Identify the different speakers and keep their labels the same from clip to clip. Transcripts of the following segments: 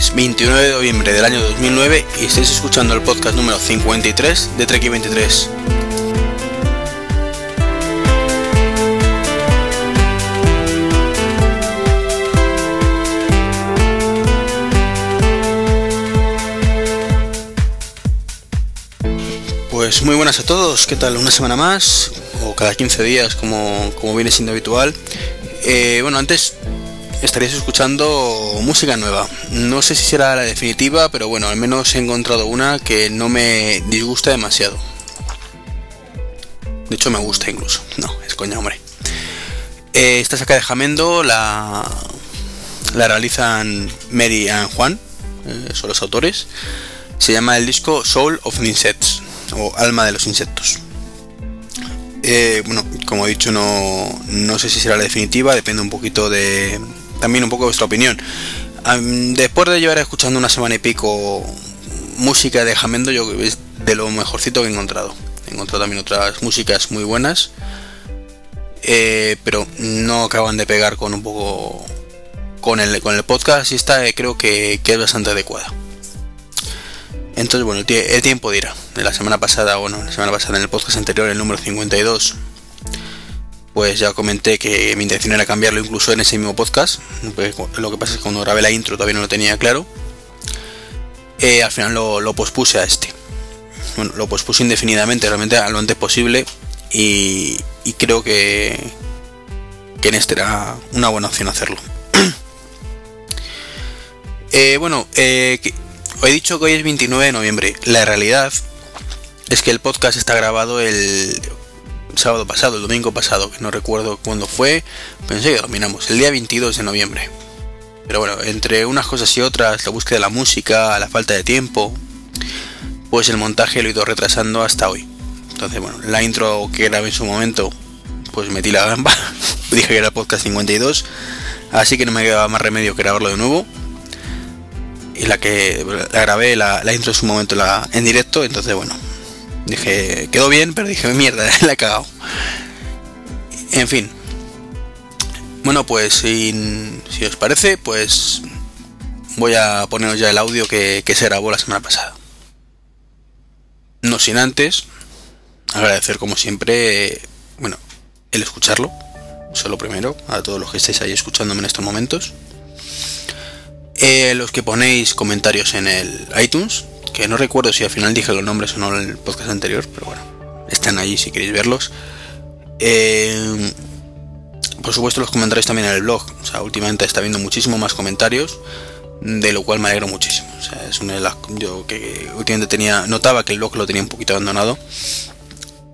Speaker 1: es 29 de noviembre del año 2009 y estáis escuchando el podcast número 53 de Trek 23. Pues muy buenas a todos, ¿qué tal? Una semana más, o cada 15 días como, como viene siendo habitual. Eh, bueno, antes estaríais escuchando música nueva. No sé si será la definitiva, pero bueno, al menos he encontrado una que no me disgusta demasiado. De hecho, me gusta incluso. No, es coña, hombre. Eh, esta saca de Jamendo la, la realizan Mary y Juan, eh, son los autores. Se llama el disco Soul of Insects, o Alma de los Insectos. Eh, bueno, como he dicho, no, no sé si será la definitiva, depende un poquito de, también un poco vuestra opinión. Después de llevar escuchando una semana y pico música de Jamendo, yo es de lo mejorcito que he encontrado. He encontrado también otras músicas muy buenas, eh, pero no acaban de pegar con un poco con el, con el podcast y esta eh, creo que, es bastante adecuada. Entonces, bueno, el, tiempo dirá. De la semana pasada, bueno, la semana pasada en el podcast anterior, el número 52, pues ya comenté que mi intención era cambiarlo incluso en ese mismo podcast. Pues lo que pasa es que cuando grabé la intro todavía no lo tenía claro. Eh, al final lo, pospuse a este. Bueno, lo pospuse indefinidamente, realmente a lo antes posible. Y, creo que, que en este era una buena opción hacerlo. Eh, bueno, eh, he dicho que hoy es 29 de noviembre. La realidad es que el podcast está grabado el sábado pasado, el domingo pasado, que no recuerdo cuándo fue, pensé que dominamos, el día 22 de noviembre. Pero bueno, entre unas cosas y otras, la búsqueda de la música, la falta de tiempo, pues el montaje lo he ido retrasando hasta hoy. Entonces, bueno, la intro que grabé en su momento, pues metí la gamba, dije que era podcast 52, así que no me quedaba más remedio que grabarlo de nuevo. Y la que la grabé, la, intro en su momento la, en directo, entonces bueno, Dije, quedó bien, pero dije, mierda, la he cagado. En fin. Bueno, pues si, si os parece, pues voy a poneros ya el audio que, que se grabó la semana pasada. No sin antes agradecer como siempre, bueno, el escucharlo. Eso lo primero, a todos los que estáis ahí escuchándome en estos momentos. Eh, los que ponéis comentarios en el iTunes, que no recuerdo si al final dije los nombres o no en el podcast anterior, pero bueno, están ahí si queréis verlos. Eh, por supuesto los comentarios también en el blog, o sea, últimamente está viendo muchísimo más comentarios, de lo cual me alegro muchísimo. O sea, es una de las yo que últimamente tenía notaba que el blog lo tenía un poquito abandonado.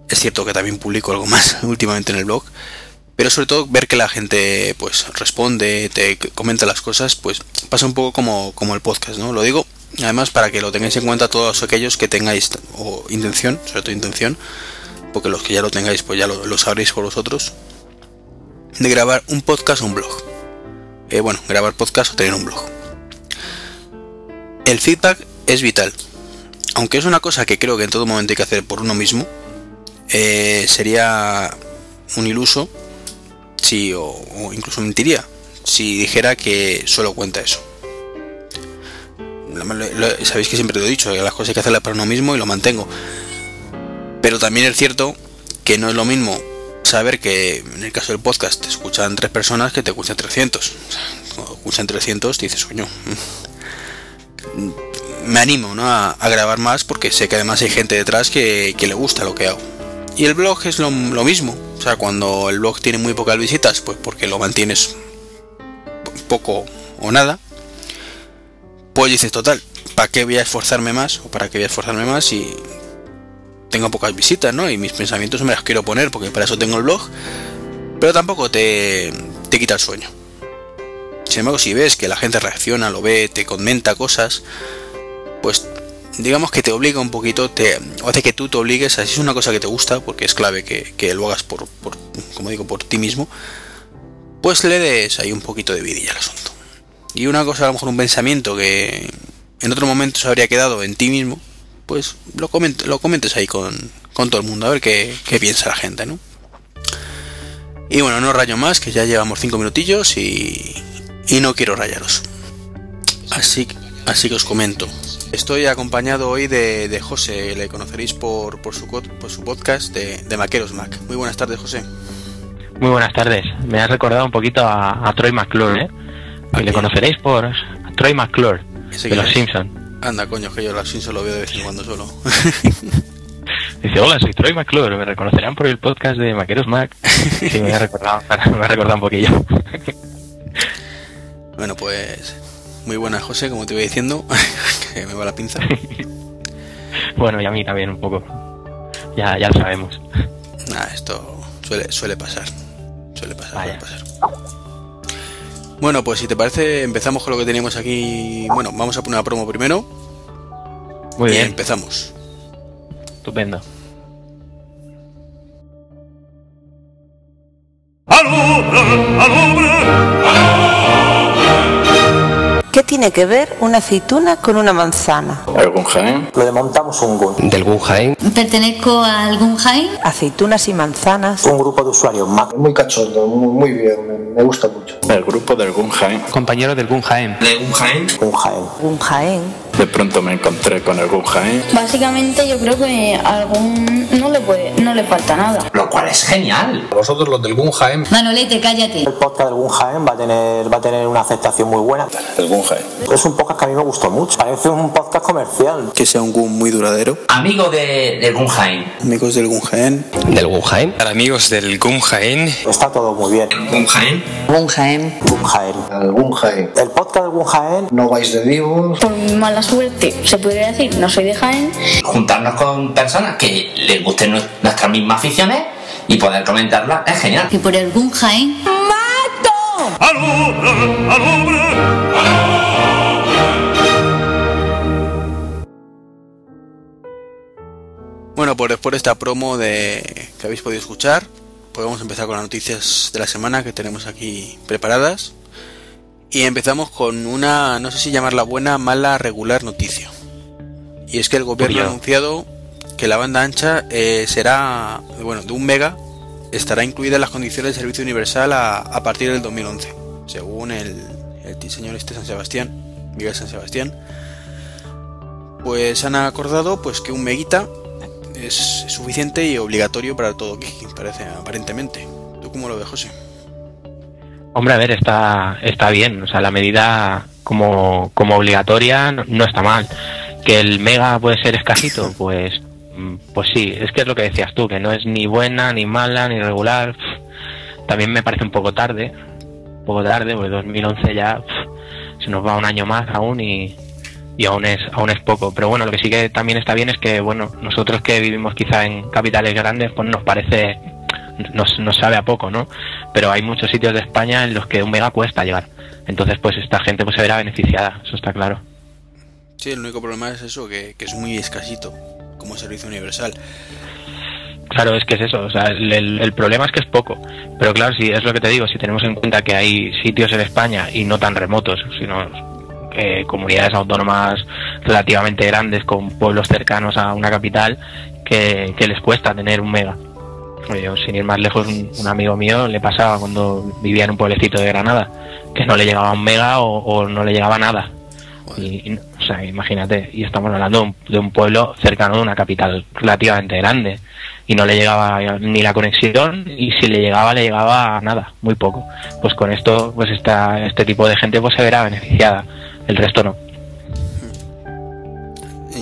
Speaker 1: Es cierto que también publico algo más últimamente en el blog, pero sobre todo ver que la gente pues responde, te comenta las cosas, pues pasa un poco como, como el podcast, ¿no? Lo digo Además, para que lo tengáis en cuenta todos aquellos que tengáis o intención, sobre todo intención, porque los que ya lo tengáis, pues ya lo, sabréis por vosotros, de grabar un podcast o un blog. Eh, bueno, grabar podcast o tener un blog. El feedback es vital. Aunque es una cosa que creo que en todo momento hay que hacer por uno mismo, eh, sería un iluso si, o incluso mentiría si dijera que solo cuenta eso sabéis que siempre lo he dicho, las cosas hay que hacerlas para uno mismo y lo mantengo. Pero también es cierto que no es lo mismo saber que en el caso del podcast te escuchan tres personas que te escuchan 300. cuando escuchan 300 dices, coño, mm, me animo a, grabar más porque sé que además hay gente detrás que, le gusta lo que hago. Y el blog es lo, lo, mismo. O sea, cuando el blog tiene muy pocas visitas, pues porque lo mantienes poco o nada pues dices, total, ¿para qué voy a esforzarme más? ¿O para qué voy a esforzarme más si tengo pocas visitas, ¿no? Y mis pensamientos me las quiero poner porque para eso tengo el blog. Pero tampoco te, te quita el sueño. Sin embargo, si ves que la gente reacciona, lo ve, te comenta cosas, pues digamos que te obliga un poquito, te, o hace que tú te obligues, así es una cosa que te gusta, porque es clave que, lo hagas por, por, como digo, por ti mismo, pues le des ahí un poquito de vidilla al asunto. Y una cosa, a lo mejor un pensamiento que en otro momento se habría quedado en ti mismo, pues lo, lo comentes ahí con, todo el mundo, a ver qué, piensa la gente, ¿no? Y bueno, no rayo más, que ya llevamos cinco minutillos y, y no quiero rayaros. Así, así que os comento. Estoy acompañado hoy de, de José, le conoceréis por, por, su, por su podcast de, de Maqueros Mac. Muy buenas tardes, José.
Speaker 2: Muy buenas tardes. Me has recordado un poquito a, a Troy McClure, ¿eh? Y le conoceréis por Troy McClure, de Los Simpsons.
Speaker 1: Anda, coño, que yo Los Simpsons lo veo de vez en cuando solo.
Speaker 2: Dice, hola, soy Troy McClure, me reconocerán por el podcast de Maqueros Mac. Sí, me ha recordado, me ha recordado un poquillo.
Speaker 1: bueno, pues muy buena, José, como te iba diciendo, que me va la pinza.
Speaker 2: bueno, y a mí también un poco. Ya, ya lo sabemos.
Speaker 1: Nah, esto suele, suele pasar. Suele pasar, suele pasar. Bueno, pues si te parece, empezamos con lo que teníamos aquí. Bueno, vamos a poner una promo primero.
Speaker 2: Muy bien.
Speaker 1: Y empezamos.
Speaker 2: Estupendo.
Speaker 3: ¿Qué tiene que ver una aceituna con una manzana?
Speaker 4: ¿El Guggenheim?
Speaker 5: Lo demontamos un GUN.
Speaker 6: ¿Del Guggenheim?
Speaker 7: ¿Pertenezco al Guggenheim?
Speaker 3: Aceitunas y manzanas.
Speaker 5: Un grupo de usuarios Mac.
Speaker 8: Muy cachondo, muy, muy bien, me, gusta mucho.
Speaker 4: El grupo del Guggenheim.
Speaker 6: Compañero del Guggenheim.
Speaker 9: ¿De Guggenheim?
Speaker 5: Guggenheim.
Speaker 3: Guggenheim.
Speaker 4: De pronto me encontré con el Guggenheim.
Speaker 7: Básicamente yo creo que a algún no le puede, no le falta nada.
Speaker 9: Lo cual es genial.
Speaker 8: Vosotros los del Guggenheim.
Speaker 7: Manolete, cállate.
Speaker 5: El podcast del Guggenheim va a tener, va a tener una aceptación muy buena.
Speaker 4: El Guggenheim.
Speaker 5: Es un podcast que a mí me gustó mucho. Parece un podcast comercial.
Speaker 1: Que sea un GUN muy duradero.
Speaker 9: Amigo de, del.
Speaker 1: Amigos del Guggenheim.
Speaker 6: ¿Del Guggenheim?
Speaker 10: Para amigos del Guggenheim.
Speaker 5: Está todo muy bien.
Speaker 9: Guggenheim.
Speaker 7: Guggenheim.
Speaker 5: Guggenheim.
Speaker 8: El Guggenheim.
Speaker 5: El podcast del Guggenheim.
Speaker 8: No vais de divos.
Speaker 7: Por mi mala suerte, se podría decir, no soy de Jaén.
Speaker 9: Juntarnos con personas que les gusten nuestras mismas aficiones y poder comentarlas es genial.
Speaker 7: Y por el Guggenheim. ¡Mato! ¡Alubre! ¡Alubre!
Speaker 1: Bueno, pues después de esta promo de que habéis podido escuchar, podemos empezar con las noticias de la semana que tenemos aquí preparadas. Y empezamos con una, no sé si llamarla buena, mala, regular noticia. Y es que el gobierno ha anunciado que la banda ancha eh, será, bueno, de un mega, estará incluida en las condiciones de servicio universal a, a partir del 2011, según el, el señor este San Sebastián, Miguel San Sebastián. Pues han acordado pues que un meguita es suficiente y obligatorio para todo Kiki, parece, aparentemente. ¿Tú cómo lo ves, José?
Speaker 2: Hombre, a ver, está, está bien. O sea, la medida como, como obligatoria no, está mal. Que el mega puede ser escasito, pues, pues sí. Es que es lo que decías tú, que no es ni buena, ni mala, ni regular. También me parece un poco tarde. Un poco tarde, porque 2011 ya se nos va un año más aún y, y aún es aún es poco pero bueno lo que sí que también está bien es que bueno nosotros que vivimos quizá en capitales grandes pues nos parece nos, nos sabe a poco no pero hay muchos sitios de España en los que un mega cuesta llegar. Entonces pues esta gente pues se verá beneficiada eso está claro.
Speaker 1: Sí el único problema es eso que, que es muy escasito como servicio universal.
Speaker 2: Claro, es que es eso, o sea, el, el, el, problema es que es poco, pero claro, si es lo que te digo, si tenemos en cuenta que hay sitios en España y no tan remotos, sino eh, comunidades autónomas relativamente grandes con pueblos cercanos a una capital que, que les cuesta tener un mega. Yo, sin ir más lejos, un, un, amigo mío le pasaba cuando vivía en un pueblecito de Granada, que no le llegaba un mega o, o no le llegaba nada. Y, y, o sea, imagínate, y estamos hablando de un, de un, pueblo cercano de una capital relativamente grande, y no le llegaba ni la conexión, y si le llegaba, le llegaba nada, muy poco. Pues con esto, pues esta, este tipo de gente pues se verá beneficiada el resto no.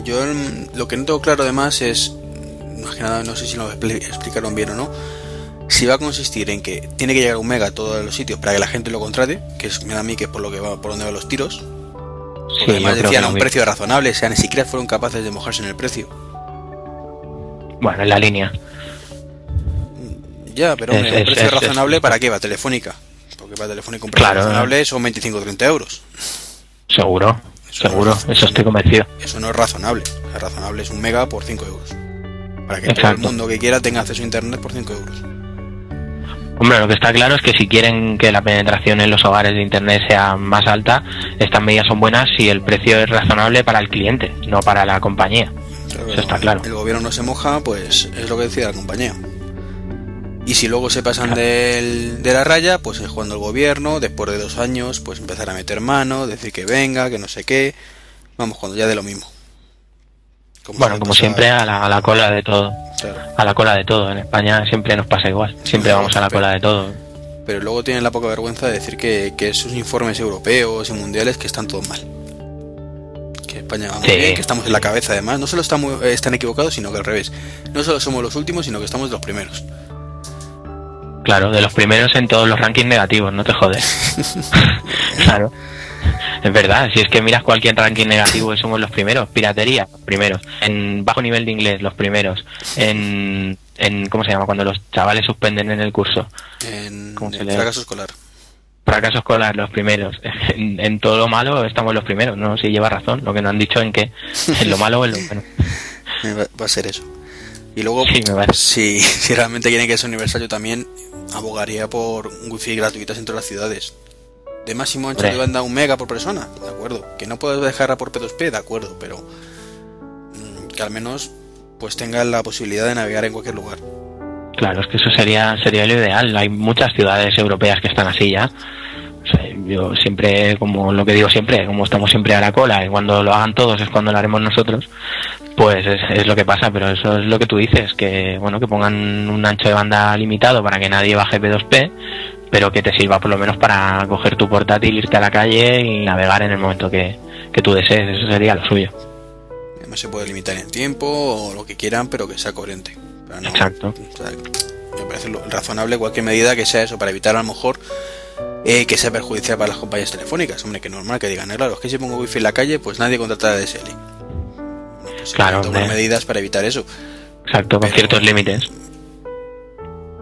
Speaker 1: Yo lo que no tengo claro además es, más que nada, no sé si lo explicaron bien o no, si va a consistir en que tiene que llegar un mega a todos los sitios para que la gente lo contrate, que es, me da a mí que es por lo que va, por donde van los tiros. Porque sí, además decían a un precio razonable, o sea, ni siquiera fueron capaces de mojarse en el precio.
Speaker 2: Bueno, en la línea.
Speaker 1: Ya, pero hombre, es, un precio razonable para qué va Telefónica. Porque para Telefónica un precio
Speaker 2: claro,
Speaker 1: razonable son 25 o 30 euros.
Speaker 2: Seguro, eso seguro, no es, eso estoy convencido.
Speaker 1: Eso no es razonable. O sea, razonable es un mega por 5 euros. Para que Exacto. todo el mundo que quiera tenga acceso a internet por 5 euros.
Speaker 2: Hombre, lo que está claro es que si quieren que la penetración en los hogares de internet sea más alta, estas medidas son buenas si el precio es razonable para el cliente, no para la compañía. Claro, Eso está claro.
Speaker 1: El gobierno no se moja, pues es lo que decide la compañía. Y si luego se pasan del- de la raya, pues es cuando el gobierno, después de dos años, pues empezar a meter mano, decir que venga, que no sé qué. Vamos, cuando ya de lo mismo. Como
Speaker 2: Bueno, como siempre, a la, a la cola de todo.
Speaker 1: Claro.
Speaker 2: A la cola de todo. En España siempre nos pasa igual. Siempre vamos a la cola de todo.
Speaker 1: Pero luego tienen la poca vergüenza de decir que, que esos informes europeos y mundiales que están todos mal. Que España va muy
Speaker 2: Sí.
Speaker 1: bien, que estamos en la cabeza además. No solo estamos, están equivocados, sino que al revés. No solo somos los últimos, sino que estamos de los primeros.
Speaker 2: Claro, de los primeros en todos los rankings negativos, no te jodes. claro. Es verdad, si es que miras cualquier ranking negativo somos los primeros. Piratería, primeros. En bajo nivel de inglés, los primeros. En, en ¿cómo se llama? Cuando los chavales suspenden en el curso.
Speaker 1: En,
Speaker 2: ¿Cómo se
Speaker 1: en fracaso escolar.
Speaker 2: Fracaso escolar, los primeros. En, en todo lo malo estamos los primeros, ¿no? Si lleva razón, lo que no han dicho en que en lo malo o en lo bueno.
Speaker 1: Va, a ser eso. Y luego,
Speaker 2: Sí, me
Speaker 1: si, si realmente quieren que sea universal, yo también abogaría por un wifi gratuitas en todas las ciudades. De máximo ancho de banda un mega por persona, de acuerdo. Que no puedes dejarla por P2P, de acuerdo, pero mm, que al menos pues tenga la posibilidad de navegar en cualquier lugar.
Speaker 2: Claro, es que eso sería, sería lo ideal. Hay muchas ciudades europeas que están así ya. O sea, yo siempre, como lo que digo siempre, como estamos siempre a la cola y cuando lo hagan todos es cuando lo haremos nosotros, pues es, es lo que pasa, pero eso es lo que tú dices, que bueno, que pongan un ancho de banda limitado para que nadie baje P2P, pero que te sirva por lo menos para coger tu portátil, irte a la calle y navegar en el momento que, que tú desees, eso sería lo suyo.
Speaker 1: No se puede limitar en tiempo o lo que quieran, pero que sea coherente. Para no-
Speaker 2: Exacto.
Speaker 1: o sea, me parece razonable cualquier medida que sea eso, para evitar a lo mejor eh, que sea perjudicial para las compañías telefónicas. Hombre, que normal que digan, "Eh, claro, es que si pongo wifi en la calle, pues nadie contratará DSL. Bueno, pues
Speaker 2: Claro,
Speaker 1: tomar medidas para evitar eso.
Speaker 2: Exacto, con
Speaker 1: Pero-
Speaker 2: ciertos límites.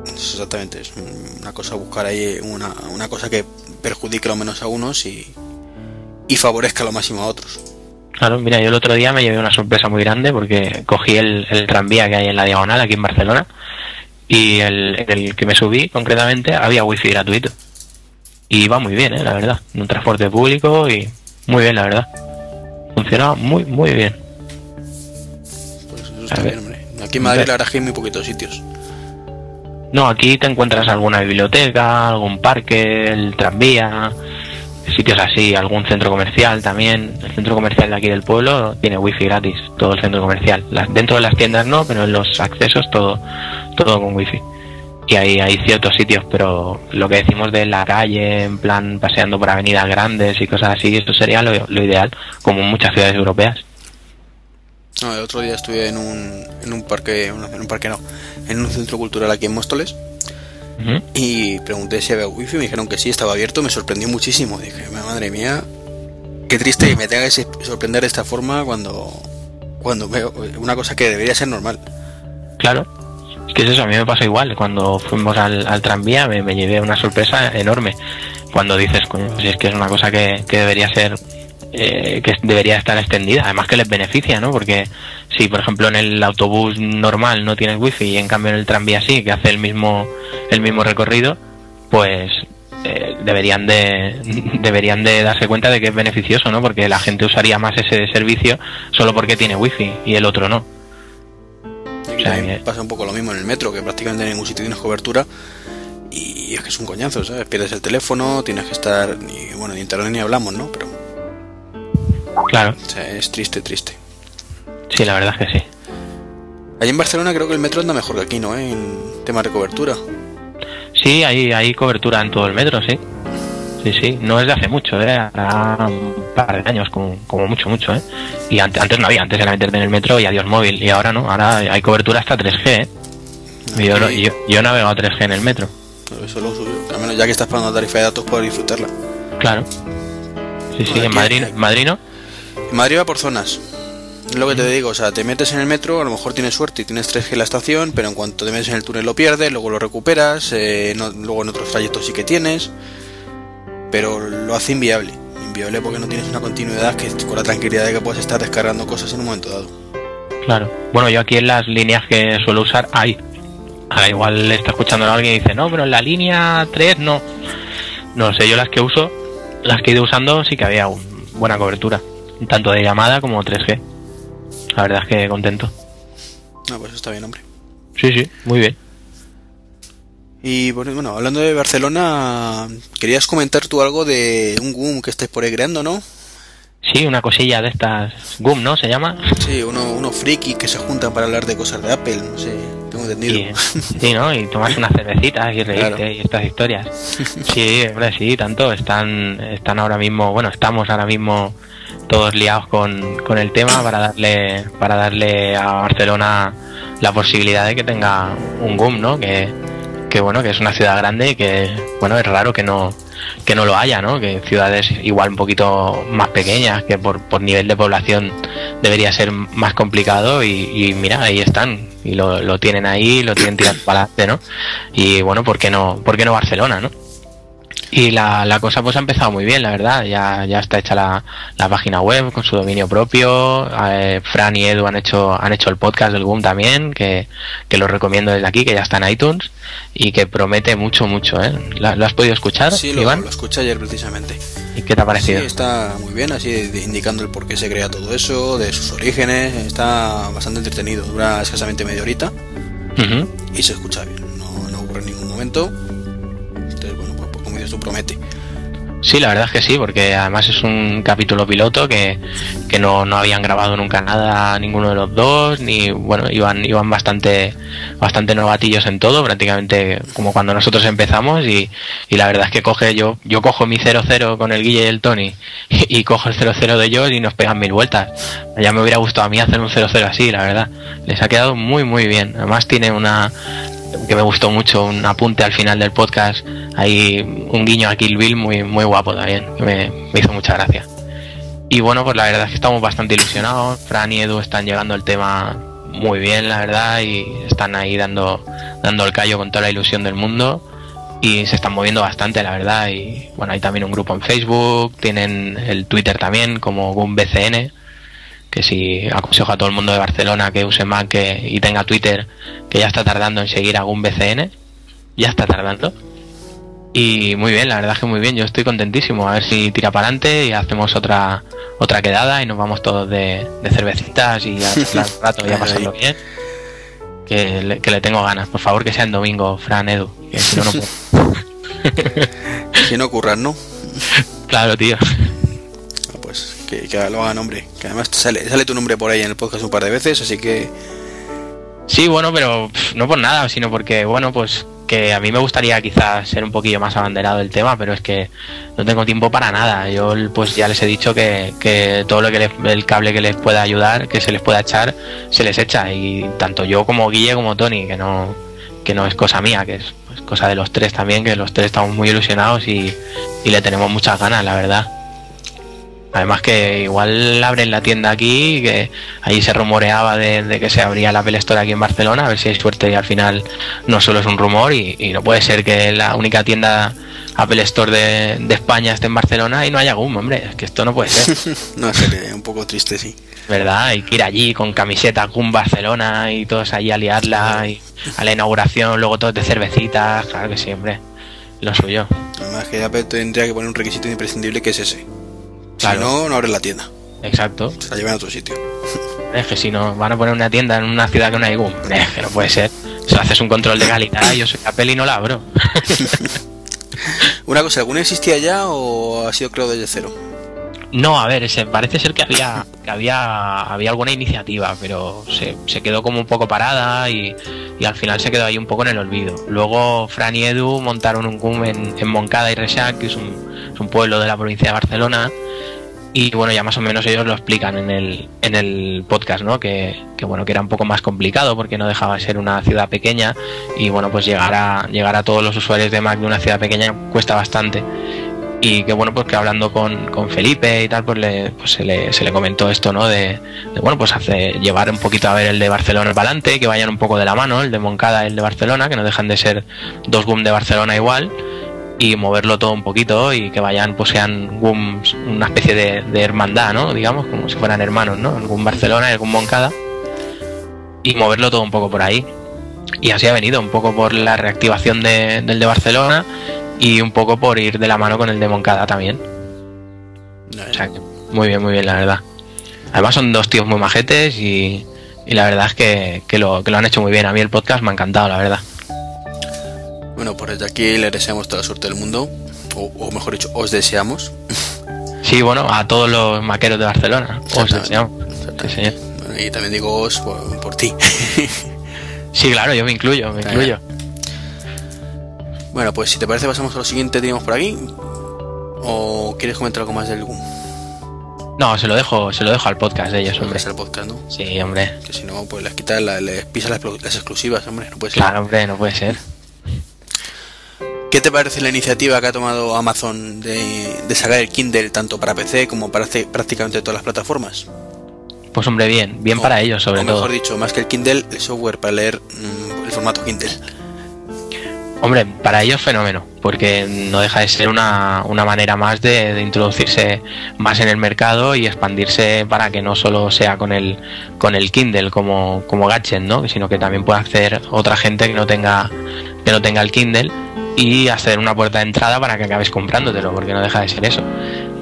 Speaker 1: Es exactamente, es una cosa buscar ahí una, una cosa que perjudique lo menos a unos y, y favorezca lo máximo a otros.
Speaker 2: Claro, mira, yo el otro día me llevé una sorpresa muy grande porque cogí el, el tranvía que hay en la diagonal aquí en Barcelona y el, el que me subí concretamente había wifi gratuito. Y iba muy bien, ¿eh? la verdad. En un transporte público y muy bien, la verdad. Funcionaba muy, muy bien.
Speaker 1: Pues eso está bien, hombre. Aquí en Madrid la verdad es que hay muy poquitos sitios.
Speaker 2: No, aquí te encuentras alguna biblioteca, algún parque, el tranvía, sitios así, algún centro comercial también. El centro comercial de aquí del pueblo tiene wifi gratis, todo el centro comercial. Dentro de las tiendas no, pero en los accesos todo, todo con wifi. Y ahí hay ciertos sitios, pero lo que decimos de la calle, en plan paseando por avenidas grandes y cosas así, eso sería lo, lo ideal, como en muchas ciudades europeas.
Speaker 1: No, el otro día estuve en un, en un parque, en un parque no, en un centro cultural aquí en Móstoles y pregunté si había wifi, me dijeron que sí, estaba abierto, me sorprendió muchísimo. Dije, madre mía, qué triste que me tenga que sorprender de esta forma cuando, cuando veo una cosa que debería ser normal.
Speaker 2: Claro. Es que es eso, a mí me pasó igual. Cuando fuimos al, al tranvía me, me llevé una sorpresa enorme. Cuando dices, coño, si es que es una cosa que, que debería ser, eh, que debería estar extendida. Además que les beneficia, ¿no? Porque si, por ejemplo, en el autobús normal no tienes wifi y en cambio en el tranvía sí, que hace el mismo, el mismo recorrido, pues eh, deberían de deberían de darse cuenta de que es beneficioso, ¿no? Porque la gente usaría más ese servicio solo porque tiene wifi y el otro no. O sea, que-
Speaker 1: pasa un poco lo mismo en el metro, que prácticamente en ningún sitio tienes cobertura y es que es un coñazo, ¿sabes? Pierdes el teléfono, tienes que estar, y bueno, de internet ni hablamos, ¿no? Pero
Speaker 2: Claro,
Speaker 1: o sea, es triste, triste.
Speaker 2: sí, la verdad es que sí.
Speaker 1: Allí en Barcelona creo que el metro anda mejor que aquí, ¿no? ¿Eh? En temas de cobertura.
Speaker 2: Sí, hay, hay cobertura en todo el metro, sí. Sí, sí, no es de hace mucho, ¿eh? Hará un par de años, como, como mucho, mucho, ¿eh? Y antes, antes no había, antes era meterte en el metro y adiós móvil, y ahora no, ahora hay cobertura hasta 3G, ¿eh? Y Yo, yo, yo he navegado 3G en el metro,
Speaker 1: eso lo suyo. Al menos ya que estás pagando tarifa de datos, puedes disfrutarla.
Speaker 2: claro. Sí, sí,
Speaker 1: Bueno,
Speaker 2: en Madrid, Madrid no.
Speaker 1: Madrid va por zonas. Es lo que te digo, o sea, te metes en el metro, a lo mejor tienes suerte y tienes 3G en la estación, pero en cuanto te metes en el túnel lo pierdes, luego lo recuperas, eh, no- luego en otros trayectos sí que tienes, pero lo hace inviable. Inviable porque no tienes una continuidad que con la tranquilidad de que puedes estar descargando cosas en un momento dado.
Speaker 2: Claro. Bueno, yo aquí en las líneas que suelo usar hay. Ahora igual está escuchando a alguien y dice, no, pero en la línea 3 no. No sé, yo las que uso, las que he ido usando sí que había un- buena cobertura. Tanto de llamada como 3G. La verdad es que contento.
Speaker 1: No, pues está bien, hombre.
Speaker 2: Sí, sí, muy bien.
Speaker 1: Y bueno, hablando de Barcelona, querías comentar tú algo de un GUM que estés por ahí creando, ¿no?
Speaker 2: Sí, una cosilla de estas GUM, ¿no? ¿Se llama?
Speaker 1: Sí, uno, unos frikis que se juntan para hablar de cosas de Apple, no sé, tengo entendido.
Speaker 2: Sí, sí, ¿no? Y tomas unas cervecitas y reírte
Speaker 1: Claro.
Speaker 2: y estas historias. Sí, hombre, sí, tanto. Están, están ahora mismo, bueno, estamos ahora mismo todos liados con, con el tema para darle, para darle a Barcelona la posibilidad de que tenga un GUM, ¿no? Que, que bueno, que es una ciudad grande y que, bueno, es raro que no, que no lo haya, ¿no? Que ciudades igual un poquito más pequeñas, que por, por nivel de población debería ser más complicado y, mira, ahí están y lo, lo tienen ahí, lo tienen tirado para adelante, ¿no? Y bueno, ¿por qué no, por qué no Barcelona, no? Y la, la cosa pues ha empezado muy bien, la verdad. Ya, ya está hecha la, la página web con su dominio propio. Eh, Fran y Edu han hecho, han hecho el podcast del Boom también, que, que lo recomiendo desde aquí, que ya está en iTunes y que promete mucho, mucho. ¿eh? ¿Lo, lo has podido escuchar,
Speaker 1: Sí, lo,
Speaker 2: Iván?
Speaker 1: lo escuché ayer precisamente.
Speaker 2: ¿Y qué te ha
Speaker 1: Sí,
Speaker 2: parecido?
Speaker 1: está muy bien, así indicando el por qué se crea todo eso, de sus orígenes, está bastante entretenido, dura escasamente media horita y se escucha bien, no, no ocurre en ningún momento. Tú, promete.
Speaker 2: Sí, la verdad es que sí, porque además es un capítulo piloto que, que no, no habían grabado nunca nada ninguno de los dos, ni bueno, iban, iban bastante, bastante novatillos en todo, prácticamente como cuando nosotros empezamos, y, y la verdad es que coge, yo, yo cojo mi 0-0 con el Guille y el Tony, y, y cojo el 0-0 de ellos y nos pegan mil vueltas. Ya me hubiera gustado a mí hacer un 0-0 así, la verdad. Les ha quedado muy muy bien. Además tiene una que me gustó mucho, un apunte al final del podcast, hay un guiño a Kill Bill muy, muy guapo también, que me, me hizo mucha gracia. Y bueno, pues la verdad es que estamos bastante ilusionados, Fran y Edu están llevando el tema muy bien, la verdad, y están ahí dando, dando el callo con toda la ilusión del mundo. Y se están moviendo bastante, la verdad, y bueno, hay también un grupo en Facebook, tienen el Twitter también como GumBCN, que si aconsejo a todo el mundo de Barcelona que use Mac que- y tenga Twitter, que ya está tardando en seguir a BCN, ya está tardando. Y muy bien, la verdad es que muy bien, yo estoy contentísimo, a ver si tira para adelante y hacemos otra otra quedada y nos vamos todos de, de cervecitas y a charlar un rato y a pasarlo bien. Que le, que le tengo ganas, por favor que sea en domingo, Fran, Edu, que si no, no puedo.
Speaker 1: Si no ¿no?
Speaker 2: Claro, tío.
Speaker 1: Que, lo hagan, hombre. Que además sale, sale tu nombre por ahí en el podcast un par de veces, así que
Speaker 2: Sí, bueno, pero no por nada, sino porque, bueno, pues que a mí me gustaría quizás ser un poquillo más abanderado del tema, pero es que no tengo tiempo para nada. Yo pues ya les he dicho que, que todo lo que les- el cable que les pueda ayudar, que se les pueda echar, se les echa. Y tanto yo como Guille como Tony, que no, que no es cosa mía, que es pues, cosa de los tres también, que los tres estamos muy ilusionados y, y le tenemos muchas ganas, la verdad. Además que igual abren la tienda aquí, que ahí se rumoreaba de, de que se abría la Apple Store aquí en Barcelona, a ver si hay suerte y al final no solo es un rumor y, y no puede ser que la única tienda Apple Store de, de España esté en Barcelona y no haya GUM, hombre, es que esto no puede ser,
Speaker 1: no sería un poco triste, sí.
Speaker 2: ¿verdad? Hay que ir allí con camiseta GUM Barcelona y todos allí a liarla y a la inauguración, luego todos de cervecitas, claro que sí, hombre, lo suyo.
Speaker 1: Además que Apple tendría que poner un requisito imprescindible que es ese.
Speaker 2: Claro.
Speaker 1: Si no, no abre la tienda.
Speaker 2: Exacto.
Speaker 1: Se la llevan a otro sitio.
Speaker 2: Es que si no van a poner una tienda en una ciudad que no hay GUM, es que no puede ser. Si haces un control de calidad, yo soy Apple y no la abro.
Speaker 1: Una cosa, ¿alguna existía ya o ha sido creado desde cero?
Speaker 2: No, a ver, se, parece ser que había que había, había alguna iniciativa, pero se, se quedó como un poco parada y, y al final se quedó ahí un poco en el olvido. Luego Fran y Edu montaron un CUM en, en Moncada y Resac, que es un, es un pueblo de la provincia de Barcelona, y bueno, ya más o menos ellos lo explican en el, en el podcast, ¿no? Que, que bueno, que era un poco más complicado porque no dejaba de ser una ciudad pequeña y bueno, pues llegar a, llegar a todos los usuarios de Mac de una ciudad pequeña cuesta bastante. Y que bueno pues que hablando con, con Felipe y tal pues, le, pues se, le, se le comentó esto no de, de, bueno pues hace llevar un poquito a ver el de Barcelona para adelante que vayan un poco de la mano el de Moncada el de Barcelona que no dejan de ser dos boom de Barcelona igual y moverlo todo un poquito y que vayan pues sean una especie de, de hermandad no digamos como si fueran hermanos no GUM Barcelona y GUM Moncada y moverlo todo un poco por ahí y así ha venido un poco por la reactivación de, del de Barcelona y un poco por ir de la mano con el de Moncada también. O sea, que muy bien, muy bien, la verdad. Además son dos tíos muy majetes y, y la verdad es que, que, lo, que lo han hecho muy bien. A mí el podcast me ha encantado, la verdad.
Speaker 1: Bueno, pues desde aquí le deseamos toda la suerte del mundo, o, o mejor dicho, os deseamos.
Speaker 2: Sí, bueno, a todos los maqueros de Barcelona. Os deseamos. Sí, señor.
Speaker 1: Bueno, y también digo os por, por ti.
Speaker 2: Sí, claro, yo me incluyo, me incluyo.
Speaker 1: bueno, pues si te parece pasamos a lo siguiente que tenemos por aquí. ¿O quieres comentar algo más del GUM?
Speaker 2: No, se lo dejo, se lo dejo al podcast de ellos, hombre.
Speaker 1: El podcast, ¿no?
Speaker 2: Sí, hombre.
Speaker 1: Que si no, pues les quitas, la- les pisas las, las exclusivas, hombre, no puede ser.
Speaker 2: Claro, hombre, no puede ser.
Speaker 1: ¿Qué te parece la iniciativa que ha tomado Amazon de, de sacar el Kindle tanto para PC como para prácticamente todas las plataformas?
Speaker 2: Pues hombre, bien, bien
Speaker 1: O-
Speaker 2: para ellos, sobre
Speaker 1: o mejor
Speaker 2: todo.
Speaker 1: dicho, más que el Kindle, el software para leer mm, el formato Kindle.
Speaker 2: Hombre, para ellos fenómeno, porque no deja de ser una, una manera más de, de introducirse más en el mercado y expandirse para que no solo sea con el con el Kindle como, como gadget, ¿no? sino que también pueda hacer otra gente que no tenga que no tenga el Kindle y hacer una puerta de entrada para que acabes comprándotelo, porque no deja de ser eso.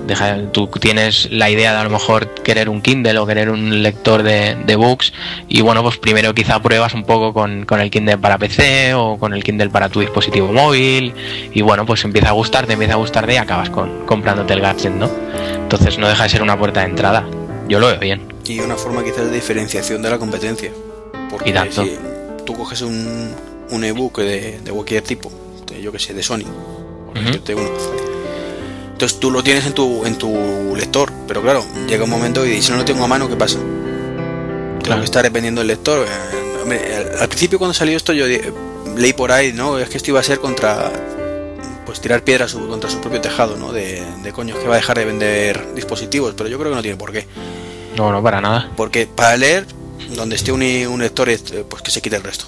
Speaker 2: Deja, tú tienes la idea de a lo mejor querer un Kindle o querer un lector de, de books y bueno, pues primero quizá pruebas un poco con, con el Kindle para PC o con el Kindle para tu dispositivo móvil y bueno, pues empieza a gustarte, empieza a gustarte y acabas con, comprándote el gadget, ¿no? Entonces no deja de ser una puerta de entrada. Yo lo veo bien.
Speaker 1: Y una forma quizás de diferenciación de la competencia. Porque
Speaker 2: Y tanto.
Speaker 1: si tú coges un, un ebook de, de cualquier tipo, de, yo que sé, de Sony, por uno. Entonces tú lo tienes en tu, en tu lector, pero claro, llega un momento y si no lo tengo a mano, ¿qué pasa? Tengo
Speaker 2: Claro.
Speaker 1: que estar dependiendo del lector. Eh, hombre, al, al principio cuando salió esto yo di- leí por ahí, ¿no? Es que esto iba a ser contra pues tirar piedras contra su propio tejado, ¿no? De, de coño, que va a dejar de vender dispositivos, pero yo creo que no tiene por qué.
Speaker 2: No, no, para nada.
Speaker 1: Porque para leer, donde esté un, un lector, eh, pues que se quite el resto.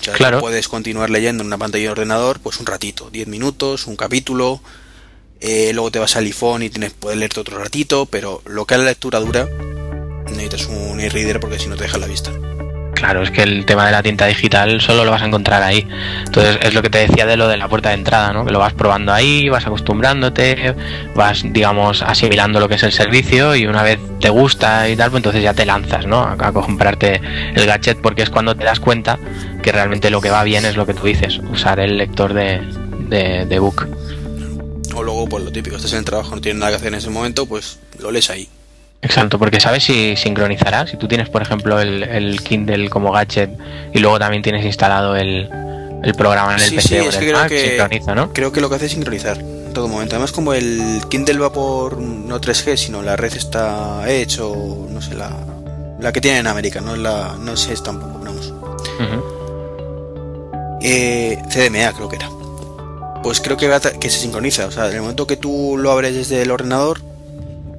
Speaker 1: O sea,
Speaker 2: Claro.
Speaker 1: puedes continuar leyendo en una pantalla de ordenador, pues un ratito, 10 minutos, un capítulo. eh, luego te vas al iPhone y tienes, puedes leerte otro ratito, pero lo que es la lectura dura, necesitas un e-reader porque si no te deja la vista.
Speaker 2: Claro, es que el tema de la tinta digital solo lo vas a encontrar ahí. Entonces es lo que te decía de lo de la puerta de entrada, ¿no? Que lo vas probando ahí, vas acostumbrándote, vas, digamos, asimilando lo que es el servicio y una vez te gusta y tal, pues entonces ya te lanzas, ¿no? A, comprarte el gadget porque es cuando te das cuenta que realmente lo que va bien es lo que tú dices, usar el lector de, de, de book.
Speaker 1: O luego, pues lo típico, estás en el trabajo, no tienes nada que hacer en ese momento, pues lo lees ahí.
Speaker 2: Exacto, porque sabes si sincronizará. Si tú tienes, por ejemplo, el, el Kindle como gadget y luego también tienes instalado el, el programa en el
Speaker 1: Sí,
Speaker 2: PC
Speaker 1: sí,
Speaker 2: o en
Speaker 1: es
Speaker 2: el
Speaker 1: que creo
Speaker 2: Mac,
Speaker 1: que-
Speaker 2: sincroniza, ¿no?
Speaker 1: Creo que lo que hace es sincronizar en todo momento. Además, como el Kindle va por no 3G, sino la red está hecho, no sé, la, la que tienen en América, no la no sé es tampoco, vamos.
Speaker 2: Ujú.
Speaker 1: Eh, CDMA creo que era. Pues creo que, va que se sincroniza. O sea, en el momento que tú lo abres desde el ordenador,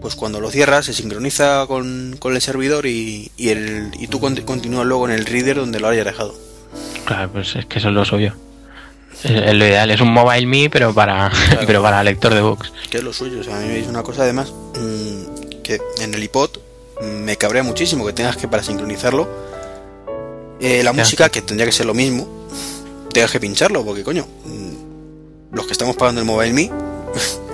Speaker 1: pues cuando lo cierras se sincroniza con, con el servidor y, y, el, y tú conti- continúas luego en el reader donde lo hayas dejado.
Speaker 2: Claro, pues es que eso es lo suyo. Es, es lo ideal, es un mobile me, pero para, pero para lector de books.
Speaker 1: Que es lo suyo. O sea, a mí es una cosa además mm, que en el iPod me cabrea muchísimo que tengas que para sincronizarlo eh, la
Speaker 2: Ya.
Speaker 1: música, que tendría que ser lo mismo, tengas que pincharlo, porque coño, mm, los que estamos pagando el mobile me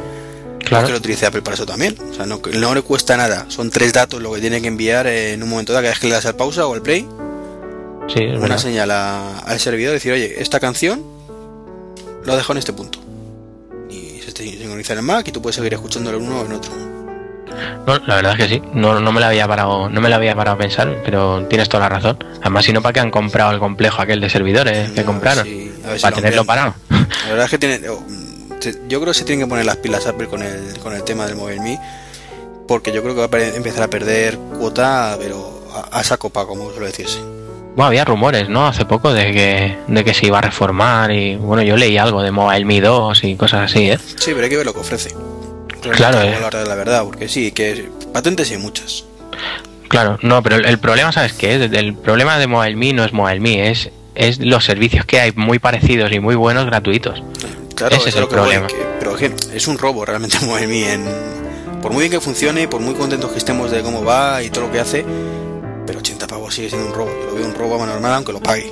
Speaker 2: Claro.
Speaker 1: que lo utilice Apple para eso también. O sea, no, no le cuesta nada. Son tres datos lo que tiene que enviar en un momento dado, cada vez que le das al pausa o al play,
Speaker 2: Sí, es
Speaker 1: una
Speaker 2: verdad.
Speaker 1: señal a- al servidor, decir, oye, esta canción lo dejo en este punto. Y se te sincroniza en el Mac y tú puedes seguir escuchándolo en uno o en otro.
Speaker 2: No, la verdad es que sí. No, no me la había parado, no me la había parado a pensar, pero tienes toda la razón. Además, si no, ¿para qué han comprado el complejo aquel de servidores que
Speaker 1: A ver
Speaker 2: compraron?
Speaker 1: si- a ver si
Speaker 2: para
Speaker 1: lo
Speaker 2: tenerlo parado.
Speaker 1: La verdad es que tiene. Yo creo que se tienen que poner las pilas Apple con el, con el tema del Mobile Me. Porque yo creo que va a pe- empezar a perder cuota, pero a, a saco pa, como suele decirse.
Speaker 2: Bueno, había rumores, ¿no? Hace poco de que, de que se iba a reformar y bueno, yo leí algo de Mobile Me 2 y cosas así, ¿eh?
Speaker 1: Sí, pero hay que ver lo que ofrece.
Speaker 2: Claro,
Speaker 1: a
Speaker 2: eh.
Speaker 1: de la verdad, porque sí, que patentes hay muchas.
Speaker 2: Claro, no, pero el, el problema, ¿sabes qué es? El problema de Mobile Me no es Mobile Me, es, es los servicios que hay muy parecidos y muy buenos gratuitos.
Speaker 1: Claro,
Speaker 2: Ese es
Speaker 1: lo
Speaker 2: el
Speaker 1: voy,
Speaker 2: problema.
Speaker 1: que- pero es que es un robo realmente. En, por muy bien que funcione, por muy contentos que estemos de cómo va y todo lo que hace, pero 80 pavos sigue siendo un robo. Yo lo veo un robo más normal aunque lo pague.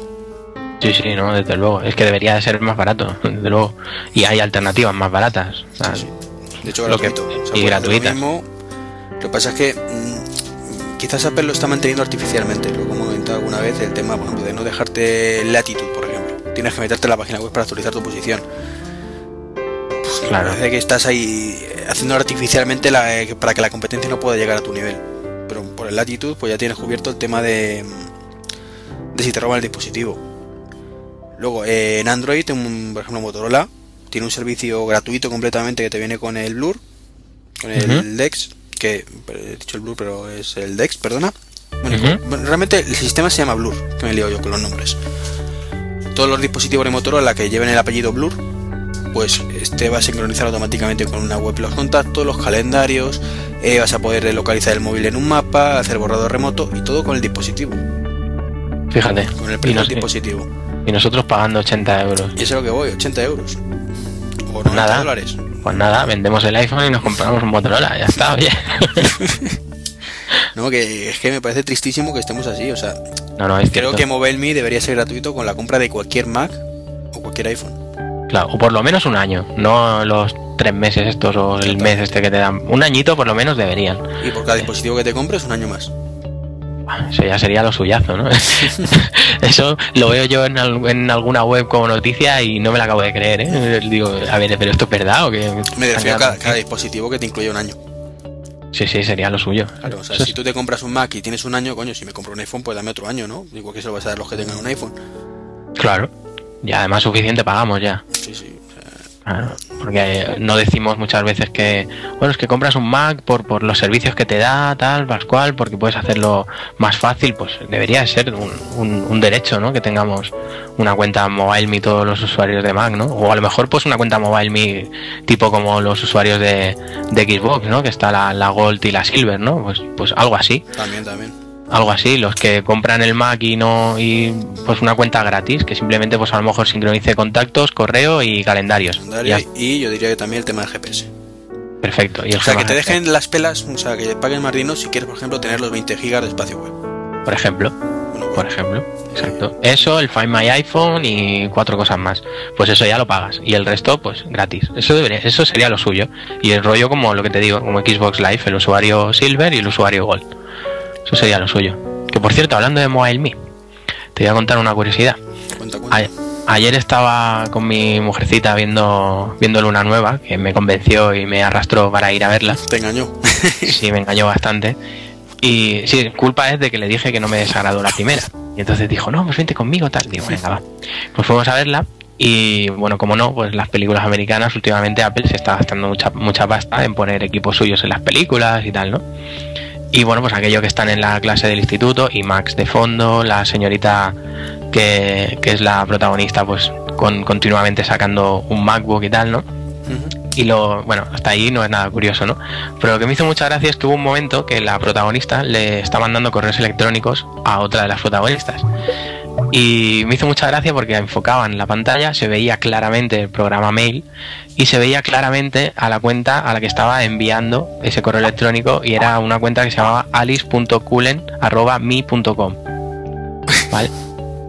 Speaker 2: Sí, sí, no, desde luego. Es que debería de ser más barato, desde luego. Y hay alternativas más baratas. o sea,
Speaker 1: Sí, De hecho,
Speaker 2: Lo que-
Speaker 1: gratuito. O sea,
Speaker 2: y
Speaker 1: hacer
Speaker 2: gratuitas.
Speaker 1: Lo, mismo. Lo que pasa es que mm, quizás Apple lo está manteniendo artificialmente. Lo que hemos comentado alguna vez, el tema, por ejemplo, de no dejarte Latitude, por ejemplo. tienes que meterte en la página web para actualizar tu posición.
Speaker 2: Claro.
Speaker 1: Parece que estás ahí eh, haciendo artificialmente la, eh, para que la competencia no pueda llegar a tu nivel. Pero por el Latitude, pues ya tienes cubierto el tema de, de si te roban el dispositivo. Luego, eh, en Android, un- por ejemplo, Motorola tiene un servicio gratuito completamente que te viene con el Blur, con el. Dex, que he dicho el Blur, pero es el Dex, perdona. Bueno, bueno, realmente el sistema se llama Blur, que me lío yo con los nombres. Todos los dispositivos de Motorola que lleven el apellido Blur, pues este va a sincronizar automáticamente con una web los contactos, los calendarios, eh, vas a poder localizar el móvil en un mapa, hacer borrado remoto y todo con el dispositivo,
Speaker 2: Fíjate.
Speaker 1: con el del dispositivo.
Speaker 2: y nosotros pagando 80 euros.
Speaker 1: Y eso es lo que voy, 80 euros. O 90
Speaker 2: nada.
Speaker 1: dólares.
Speaker 2: Pues nada, vendemos el iPhone y nos compramos un Motorola, ya está, oye.
Speaker 1: No, que es que me parece tristísimo que estemos así. O sea,
Speaker 2: No, no, es
Speaker 1: creo
Speaker 2: cierto.
Speaker 1: que MobileMe debería ser gratuito con la compra de cualquier Mac o cualquier iPhone.
Speaker 2: Claro, o por lo menos un año, no los tres meses estos o el mes este que te dan. Un añito por lo menos deberían.
Speaker 1: Y por cada dispositivo que te compres, un año más.
Speaker 2: Eso ya sería lo suyazo, ¿no? Eso lo veo yo en, al- en alguna web como noticia y no me la acabo de creer, ¿eh? Digo, a ver, ¿pero esto es verdad o qué?
Speaker 1: Me refiero a cada, cada dispositivo que te incluye un año.
Speaker 2: Sí, sí, sería lo suyo.
Speaker 1: Claro, o sea,
Speaker 2: Eso
Speaker 1: si tú te compras un Mac y tienes un año, coño, si me compro un iPhone, pues dame otro año, ¿no? Digo que se lo vas a dar los que tengan un iPhone.
Speaker 2: Claro. Y además suficiente pagamos ya.
Speaker 1: Sí, sí.
Speaker 2: Claro, porque no decimos muchas veces que, bueno, es que compras un Mac por, por los servicios que te da, tal, Pascual, porque puedes hacerlo más fácil, pues debería ser un, un- un derecho, ¿no? Que tengamos una cuenta MobileMe todos los usuarios de Mac, ¿no? O a lo mejor pues una cuenta MobileMe tipo como los usuarios de, de Xbox, ¿no? Que está la, la Gold y la Silver, ¿no? Pues, pues algo así
Speaker 1: también, también.
Speaker 2: Algo así, los que compran el Mac y no y pues una cuenta gratis que simplemente pues a lo mejor sincronice contactos, correo y calendarios.
Speaker 1: Calendario, Y yo diría que también el tema del GPS.
Speaker 2: perfecto. Y
Speaker 1: O sea, que te
Speaker 2: de-
Speaker 1: dejen las pelas, o sea, que paguen más dinero si quieres, por ejemplo, tener los 20 gigas de espacio web.
Speaker 2: por ejemplo,
Speaker 1: Bueno,
Speaker 2: por ejemplo, exacto. Eso, el Find My iPhone y cuatro cosas más. Pues eso ya lo pagas y el resto pues gratis. Eso debería, eso sería lo suyo. Y el rollo como lo que te digo, como Xbox Live, el usuario Silver y el usuario Gold. Eso sería lo suyo. Que por cierto, hablando de MobileMe, te voy a contar una curiosidad.
Speaker 1: cuenta, cuenta.
Speaker 2: A- ayer estaba con mi mujercita viendo viendo Luna Nueva, que me convenció y me arrastró para ir a verla.
Speaker 1: Te engañó.
Speaker 2: Sí, me engañó bastante. Y sí, culpa es de que le dije que no me desagradó la primera. Y entonces dijo, no, pues vente conmigo, tal. Digo, venga, va. Pues fuimos a verla. Y bueno, como no, pues las películas americanas, últimamente Apple se está gastando mucha, mucha pasta en poner equipos suyos en las películas y tal, ¿no? Y bueno, pues aquellos que están en la clase del instituto y Max de fondo, la señorita que, que es la protagonista, pues con, continuamente sacando un MacBook y tal, ¿no? Y lo, bueno, hasta ahí no es nada curioso, ¿no? Pero lo que me hizo mucha gracia es que hubo un momento que la protagonista le está mandando correos electrónicos a otra de las protagonistas. Y me hizo mucha gracia porque enfocaban la pantalla, se veía claramente el programa mail y se veía claramente a la cuenta a la que estaba enviando ese correo electrónico y era una cuenta que se llamaba alice.culen.me.com. ¿Vale?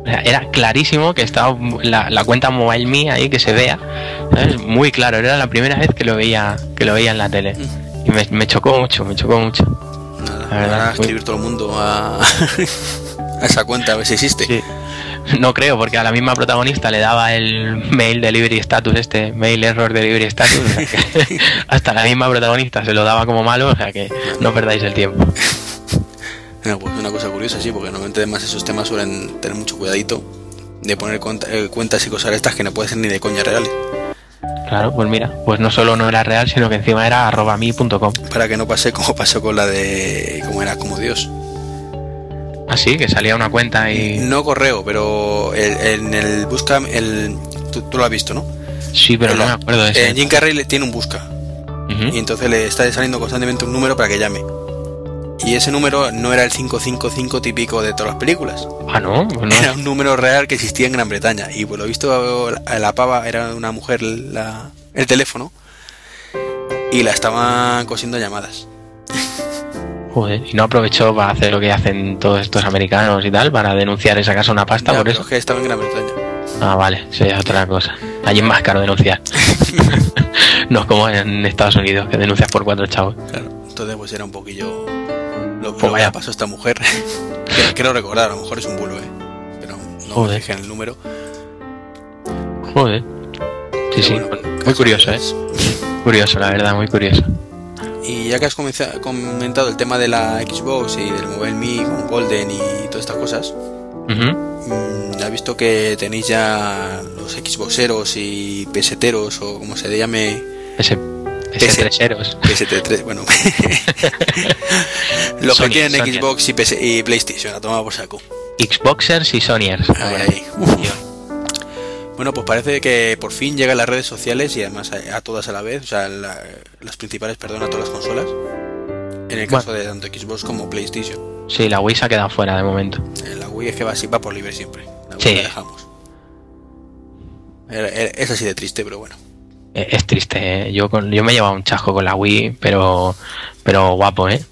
Speaker 2: Era clarísimo que estaba la, la cuenta mobile mía ahí que se vea. ¿sabes? Muy claro, era la primera vez que lo veía, que lo veía en la tele. Y me, me chocó mucho, me chocó mucho.
Speaker 1: Nada,
Speaker 2: La verdad,
Speaker 1: a escribir todo el mundo a esa cuenta a ver si existe.
Speaker 2: Sí. No creo, porque a la misma protagonista le daba el mail delivery status, este mail error delivery status. o sea que hasta la misma protagonista se lo daba como malo, o sea que no perdáis el tiempo.
Speaker 1: Pues una cosa curiosa, sí, porque normalmente además esos temas suelen tener mucho cuidadito de poner eh, cuentas y cosas estas que no pueden ser ni de coña reales.
Speaker 2: Claro, pues mira, pues no solo no era real, sino que encima era arroba mi.com.
Speaker 1: Para que no pase como pasó con la de. como era, como Dios.
Speaker 2: Así, que salía una cuenta y...
Speaker 1: No correo, pero en el busca. El, tú, tú lo has visto, ¿no?
Speaker 2: Sí, pero no me acuerdo de
Speaker 1: Eh,
Speaker 2: ese.
Speaker 1: Jim Carrey tiene un busca. Y entonces le está saliendo constantemente un número para que llame. Y ese número no era el 555 típico de todas las películas.
Speaker 2: Ah, no, pues no.
Speaker 1: Era un número real que existía en Gran Bretaña. Y por lo visto la, la pava era una mujer la- el teléfono. Y la estaban cosiendo llamadas.
Speaker 2: Joder, y no aprovechó para hacer lo que hacen todos estos americanos y tal, para denunciar y sacarse una pasta
Speaker 1: Ya,
Speaker 2: por
Speaker 1: pero
Speaker 2: eso.
Speaker 1: es que estaba en Gran Bretaña.
Speaker 2: Ah, vale, eso es otra cosa. Allí es más caro denunciar. no es como en Estados Unidos, que denuncias por cuatro chavos.
Speaker 1: Claro. Entonces pues era un poquillo lo,
Speaker 2: Pues
Speaker 1: lo que
Speaker 2: vaya.
Speaker 1: le pasó a esta mujer. Quiero- Quiero recordar, a lo mejor es un bulo, ¿eh? Pero no
Speaker 2: Joder.
Speaker 1: me fijé en el número.
Speaker 2: Joder. Sí, sí, muy curioso, ¿eh? Curioso, la verdad, muy curioso.
Speaker 1: Y ya que has comentado el tema de la Xbox y del Mobile Me con Golden y todas estas cosas,
Speaker 2: Ujú.
Speaker 1: mm, has visto que tenéis ya los Xboxeros y peseteros o como se le llame PS
Speaker 2: treseros.
Speaker 1: PS3, bueno. los
Speaker 2: Sony,
Speaker 1: que tienen
Speaker 2: Sony.
Speaker 1: Xbox y, PS y PlayStation, a tomar por saco.
Speaker 2: Xboxers y Sonyers.
Speaker 1: Bueno, pues parece que por fin llega a las redes sociales y además a, a todas a la vez, o sea, la- las principales, perdón, a todas las consolas. En el caso de tanto Xbox como PlayStation.
Speaker 2: Sí, la Wii se ha quedado fuera de momento.
Speaker 1: Eh, La Wii es que va así, va por libre siempre. La Wii
Speaker 2: Sí.
Speaker 1: la dejamos. Era- era- Es así de triste, pero bueno.
Speaker 2: Eh, Es triste, ¿eh? yo con, yo me he llevado un chasco con la Wii, pero pero guapo, ¿eh?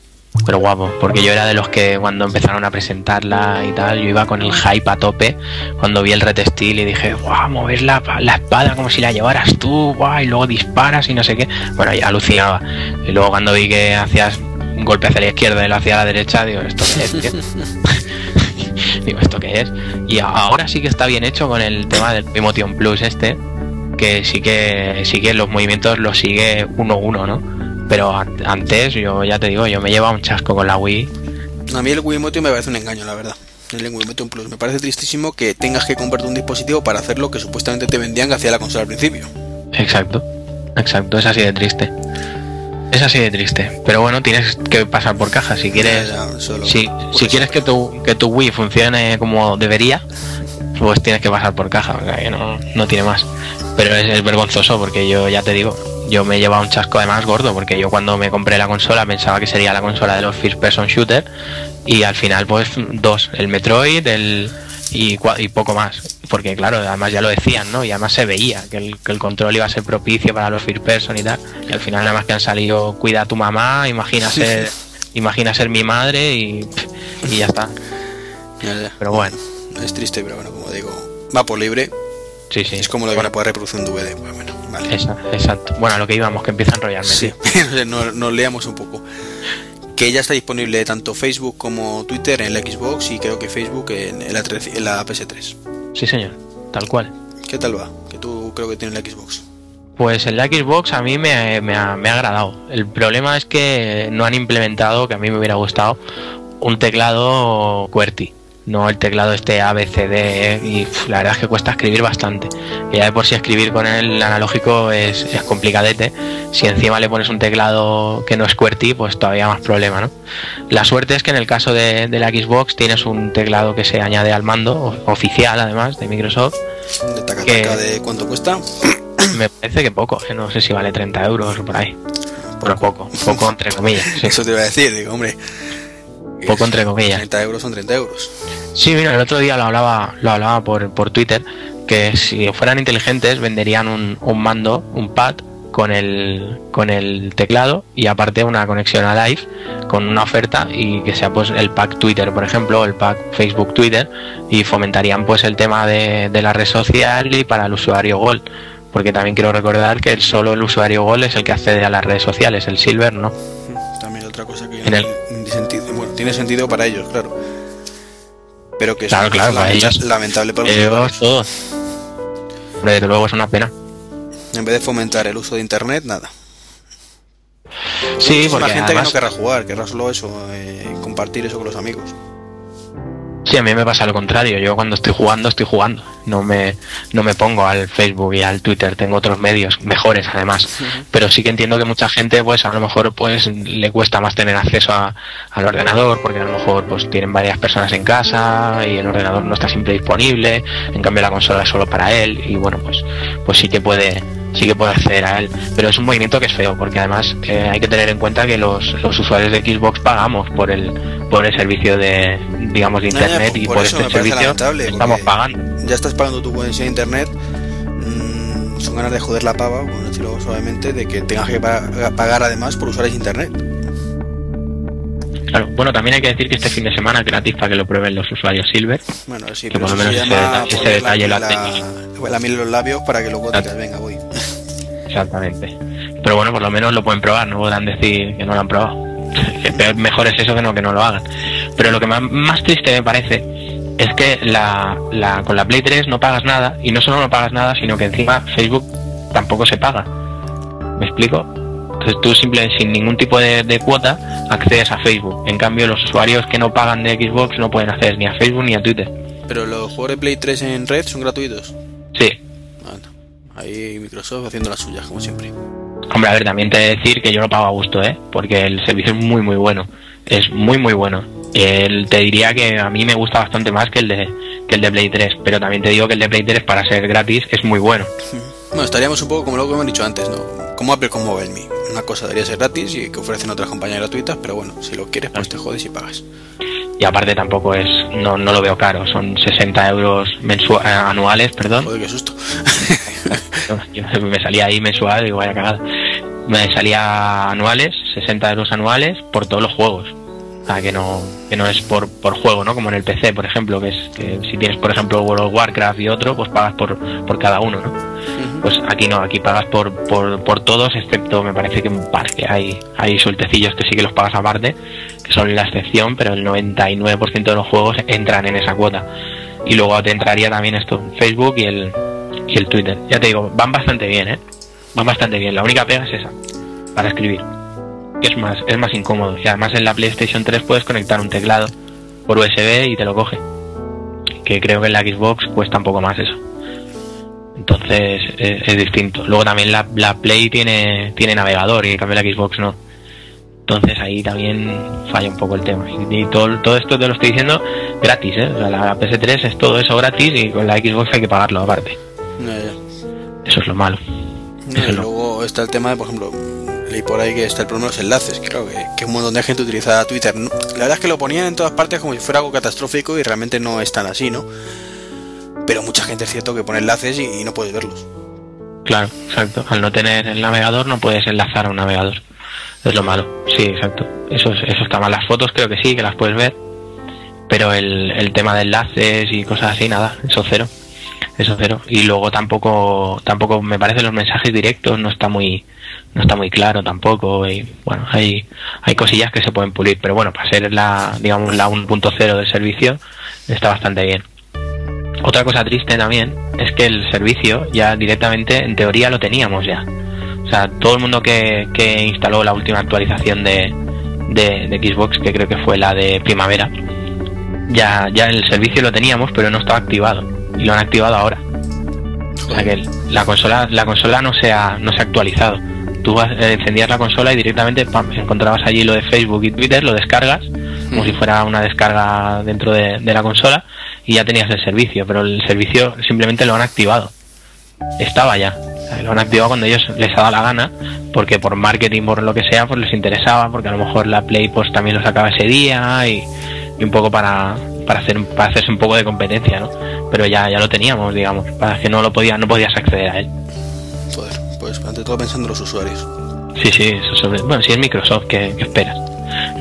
Speaker 2: Pero guapo, porque yo era de los que cuando empezaron a presentarla y tal, yo iba con el hype a tope cuando vi el retestil y dije, guau, mover la, la espada como si la llevaras tú, guau, y luego disparas y no sé qué. Bueno, ya alucinaba. Y luego cuando vi que hacías un golpe hacia la izquierda y lo hacia la derecha, digo, ¿esto qué es, digo, ¿esto qué es? Y ahora sí que está bien hecho con el tema del Emotion Plus este, que sí que sí que los movimientos los sigue uno a uno, ¿no? Pero an- antes, yo ya te digo, yo me llevaba un chasco con la Wii.
Speaker 1: A mí el Wiimote me parece un engaño, la verdad. El Wiimote Plus. Me parece tristísimo que tengas que comprarte un dispositivo para hacer lo que supuestamente te vendían que hacía la consola al principio.
Speaker 2: Exacto, exacto, es así de triste. Es así de triste. Pero bueno, tienes que pasar por caja. Si quieres,
Speaker 1: Ya, ya, solo-
Speaker 2: si, si quieres que tu, que tu Wii funcione como debería, pues tienes que pasar por caja. O sea, que no, no tiene más. Pero es, es vergonzoso porque yo ya te digo, yo me he llevado un chasco además gordo porque yo cuando me compré la consola pensaba que sería la consola de los first person shooter y al final pues dos, el Metroid el, y, y poco más. Porque claro, además ya lo decían, ¿no? Y además se veía que el, que el control iba a ser propicio para los first person y tal. Y al final nada más que han salido cuida a tu mamá, imagina
Speaker 1: Sí,
Speaker 2: ser, imagina ser mi madre y, y ya está.
Speaker 1: Ya, ya.
Speaker 2: Pero bueno,
Speaker 1: Es triste, pero bueno, como digo, va por libre.
Speaker 2: Sí, sí.
Speaker 1: Es como lo que no puede reproducir un DVD. Pues bueno, vale.
Speaker 2: Exacto. Bueno, a lo que íbamos, que empieza a enrollarme.
Speaker 1: Sí, nos, nos leamos un poco. Que ya está disponible tanto Facebook como Twitter en la Xbox y creo que Facebook en, en la, 13 en la PS3.
Speaker 2: Sí, señor. Tal cual.
Speaker 1: ¿Qué tal va? Que tú creo que tienes la Xbox.
Speaker 2: Pues el Xbox a mí me, me ha, me ha agradado. El problema es que no han implementado, que a mí me hubiera gustado, un teclado QWERTY. No el teclado este ABCD y pf, la verdad es que cuesta escribir bastante. Y ya de por sí escribir con el analógico es, es complicadete. Si encima le pones un teclado que no es QWERTY, pues todavía más problema, ¿no? La suerte es que en el caso de, de la Xbox tienes un teclado que se añade al mando, oficial además, de Microsoft,
Speaker 1: De taca
Speaker 2: Que-
Speaker 1: taca de cuánto cuesta.
Speaker 2: me parece que poco, que no sé si vale 30 euros o por ahí. Pero poco, poco entre comillas. sí.
Speaker 1: Eso te iba a decir, digo, hombre.
Speaker 2: Poco entre comillas.
Speaker 1: 30 euros son 30 euros.
Speaker 2: Sí, mira, el otro día lo hablaba, lo hablaba por, por Twitter, que si fueran inteligentes venderían un, un mando, un pad con el, con el teclado y aparte una conexión a live con una oferta y que sea pues el pack Twitter, por ejemplo, o el pack Facebook Twitter y fomentarían pues el tema de, de la red social y para el usuario Gold. Porque también quiero recordar que el- solo el usuario Gold es el que accede a las redes sociales, el Silver no.
Speaker 1: También otra cosa que
Speaker 2: En el-
Speaker 1: sentido. Bueno, tiene sentido para ellos, claro. Pero que es
Speaker 2: Claro,
Speaker 1: cosa
Speaker 2: para
Speaker 1: lamenta-
Speaker 2: ellos.
Speaker 1: lamentable para los
Speaker 2: Ellos todos. Hombre, desde luego es una pena.
Speaker 1: En vez de fomentar el uso de internet, nada.
Speaker 2: Sí,
Speaker 1: es una
Speaker 2: porque
Speaker 1: gente
Speaker 2: además-
Speaker 1: que no querrá jugar, querrá solo eso, eh, compartir eso con los amigos.
Speaker 2: Sí, a mí me pasa lo contrario. Yo cuando estoy jugando, estoy jugando. No me, no me pongo al Facebook y al Twitter. Tengo otros medios mejores, además. Pero sí que entiendo que mucha gente, pues a lo mejor, pues le cuesta más tener acceso a- al ordenador, porque a lo mejor, pues tienen varias personas en casa y el ordenador no está siempre disponible. En cambio, la consola es solo para él y bueno, pues, pues sí que puede, sí que puede acceder a él. Pero es un movimiento que es feo, porque además eh, hay que tener en cuenta que los, los usuarios de Xbox pagamos por el, por el servicio de, digamos, de
Speaker 1: No, ya,
Speaker 2: internet
Speaker 1: por-
Speaker 2: y
Speaker 1: por
Speaker 2: por este servicio estamos pagando.
Speaker 1: Ya estás pagando tu conexión a internet. mm, son ganas de joder la pava, por decirlo suavemente, de que tengas que pa- pagar además por usar ese internet.
Speaker 2: Claro, bueno, también hay que decir que este fin de semana es gratis para que lo prueben los usuarios Silver.
Speaker 1: Bueno, sí,
Speaker 2: Que
Speaker 1: pero
Speaker 2: por lo
Speaker 1: se
Speaker 2: menos ese
Speaker 1: llama
Speaker 2: detalle- ese
Speaker 1: poner
Speaker 2: detalle lo
Speaker 1: la, la, la miel los labios para que luego digas, venga, voy.
Speaker 2: Exactamente. Pero bueno, por lo menos lo pueden probar, no podrán decir que no lo han probado. Mejor es eso que no que no lo hagan. Pero lo que más, más triste me parece es que la, la, con la Play 3 no pagas nada y no solo no pagas nada, sino que encima Facebook tampoco se paga. ¿Me explico? Entonces tú simplemente sin ningún tipo de, de cuota accedes a Facebook. En cambio los usuarios que no pagan de Xbox no pueden acceder ni a Facebook ni a Twitter.
Speaker 1: Pero los juegos de Play 3 en red son gratuitos.
Speaker 2: Sí.
Speaker 1: Bueno, ahí Microsoft haciendo las suyas, como siempre.
Speaker 2: Hombre, a ver, también te he de decir que yo lo pago a gusto, ¿eh? Porque el servicio es muy, muy bueno. Es muy, muy bueno. El, te diría que a mí me gusta bastante más que el de que el de Play 3, pero también te digo que el de Play 3 para ser gratis es muy bueno.
Speaker 1: Bueno, estaríamos un poco como lo que hemos dicho antes, ¿no? Como Apple con MobileMe. Una cosa debería ser gratis y que ofrecen otras compañías gratuitas, pero bueno, si lo quieres, pues te jodes y pagas.
Speaker 2: Y aparte tampoco es, no, no lo veo caro, son 60 euros eh, anuales, perdón.
Speaker 1: Joder, qué susto.
Speaker 2: Yo me salía ahí mensual y vaya cagada. Me salía anuales, 60 euros anuales por todos los juegos. Sea, que no, que no es por, por juego, ¿no? Como en el PC, por ejemplo, que es que si tienes, por ejemplo, World of Warcraft y otro, pues pagas por, por cada uno, ¿no? Pues aquí no, aquí pagas por, por, por todos, excepto me parece que un par que hay, hay sueltecillos que sí que los pagas aparte, que son la excepción, pero el 99% de los juegos entran en esa cuota. Y luego te entraría también esto, Facebook y el, y el Twitter. Ya te digo, van bastante bien, ¿eh? Van bastante bien. La única pega es esa, para escribir. Que es más, es más incómodo. Y además en la PlayStation 3 puedes conectar un teclado por USB y te lo coge. Que creo que en la Xbox cuesta un poco más eso. Entonces es, es distinto. Luego también la, la Play tiene, tiene navegador y en cambio la Xbox no. Entonces ahí también falla un poco el tema. Y, todo, todo esto te lo estoy diciendo gratis, ¿eh? O sea, la PS3 es todo eso gratis y con la Xbox hay que pagarlo aparte. Eso es lo malo.
Speaker 1: No, y luego está el tema de, por ejemplo, leí por ahí que está el problema de los enlaces. Creo que, que un montón de gente utiliza Twitter. La verdad es que lo ponían en todas partes como si fuera algo catastrófico y realmente no es tan así, ¿no? Pero mucha gente es cierto que pone enlaces y, no puedes verlos.
Speaker 2: Claro, exacto. Al no tener el navegador no puedes enlazar a un navegador. Es lo malo. Sí, exacto. Eso, es- eso está mal. Las fotos creo que sí, que las puedes ver. Pero el, el tema de enlaces y cosas así, nada. Eso cero. Eso cero. Y luego tampoco, tampoco me parece los mensajes directos no está muy, no está muy claro tampoco. Y bueno, hay, hay cosillas que se pueden pulir. Pero bueno, para ser la, digamos, la 1.0 del servicio, está bastante bien. Otra cosa triste también es que el servicio ya directamente, en teoría, lo teníamos ya. O sea, todo el mundo que, que instaló la última actualización de, de, de Xbox, que creo que fue la de primavera, ya, ya el servicio lo teníamos, pero no estaba activado. Y lo han activado ahora. O sea que la consola, la consola no se ha, no se ha actualizado. Tú vas- eh, encendías la consola y directamente pam, encontrabas allí lo de Facebook y Twitter, lo descargas, como si fuera una descarga dentro de, de la consola, y ya tenías el servicio, pero el servicio simplemente lo han activado. Estaba ya. Lo han activado cuando ellos les ha dado la gana, porque por marketing, por lo que sea, pues les interesaba, porque a lo mejor la Play pues también lo sacaba ese día y, y un poco para, para hacer para hacerse un poco de competencia, ¿no? Pero ya, ya lo teníamos, digamos, para que no lo podías, no podías acceder a él.
Speaker 1: Joder, pues ante todo pensando en los usuarios.
Speaker 2: Sí, sí, eso sobre, bueno, si es Microsoft, ¿qué, qué esperas?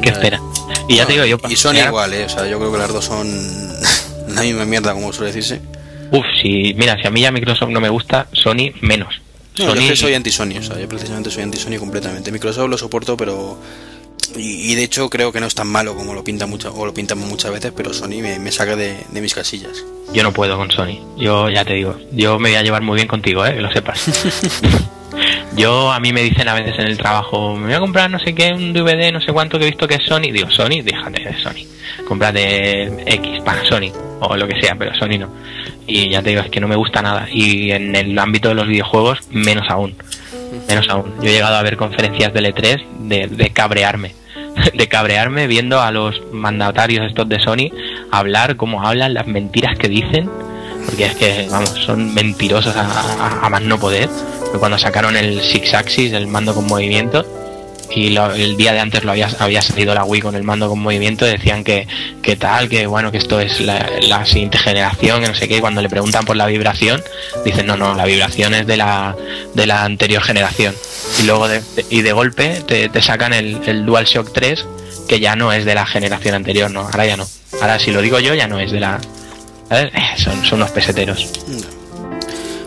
Speaker 2: ¿Qué esperas? Y ya te digo, yo
Speaker 1: Y Sony igual, ¿eh? O sea, yo creo que las dos son la misma mierda, como suele decirse.
Speaker 2: Uf, si, mira, si a mí ya Microsoft no me gusta, Sony menos.
Speaker 1: No, yo
Speaker 2: Sony,
Speaker 1: que soy anti-Sony, o sea, yo precisamente soy anti-Sony completamente. Microsoft lo soporto, pero... Y, y de hecho creo que no es tan malo como lo pinta mucho, o lo pintamos muchas veces, pero Sony me, me saca de, de mis casillas.
Speaker 2: yo no puedo con Sony. Yo ya te digo, yo me voy a llevar muy bien contigo, eh, que lo sepas. yo a mí me dicen a veces en el trabajo, me voy a comprar no sé qué, un DVD, no sé cuánto que he visto que es Sony. Digo, Sony, déjate de Sony. Cómprate X para Sony o lo que sea, pero Sony no. Y ya te digo, es que no me gusta nada. Y en el ámbito de los videojuegos, menos aún. Menos aún. Yo he llegado a ver conferencias de L3 de, de cabrearme. De cabrearme viendo a los mandatarios estos de Sony hablar cómo hablan, las mentiras que dicen. Porque es que, vamos, son mentirosos a, a- más no poder. Cuando sacaron el Six Axis, el mando con movimiento, y lo- el día de antes lo había, salido la Wii con el mando con movimiento, decían que, que tal, que bueno, que esto es la, siguiente generación, que no sé qué, y cuando le preguntan por la vibración, dicen no, no, la vibración es de la, de la anterior generación. Y luego de, y de golpe te, sacan el, el DualShock 3, que ya no es de la generación anterior, no, ahora ya no. Ahora si lo digo yo ya no es de la... Eh, Son, son unos peseteros.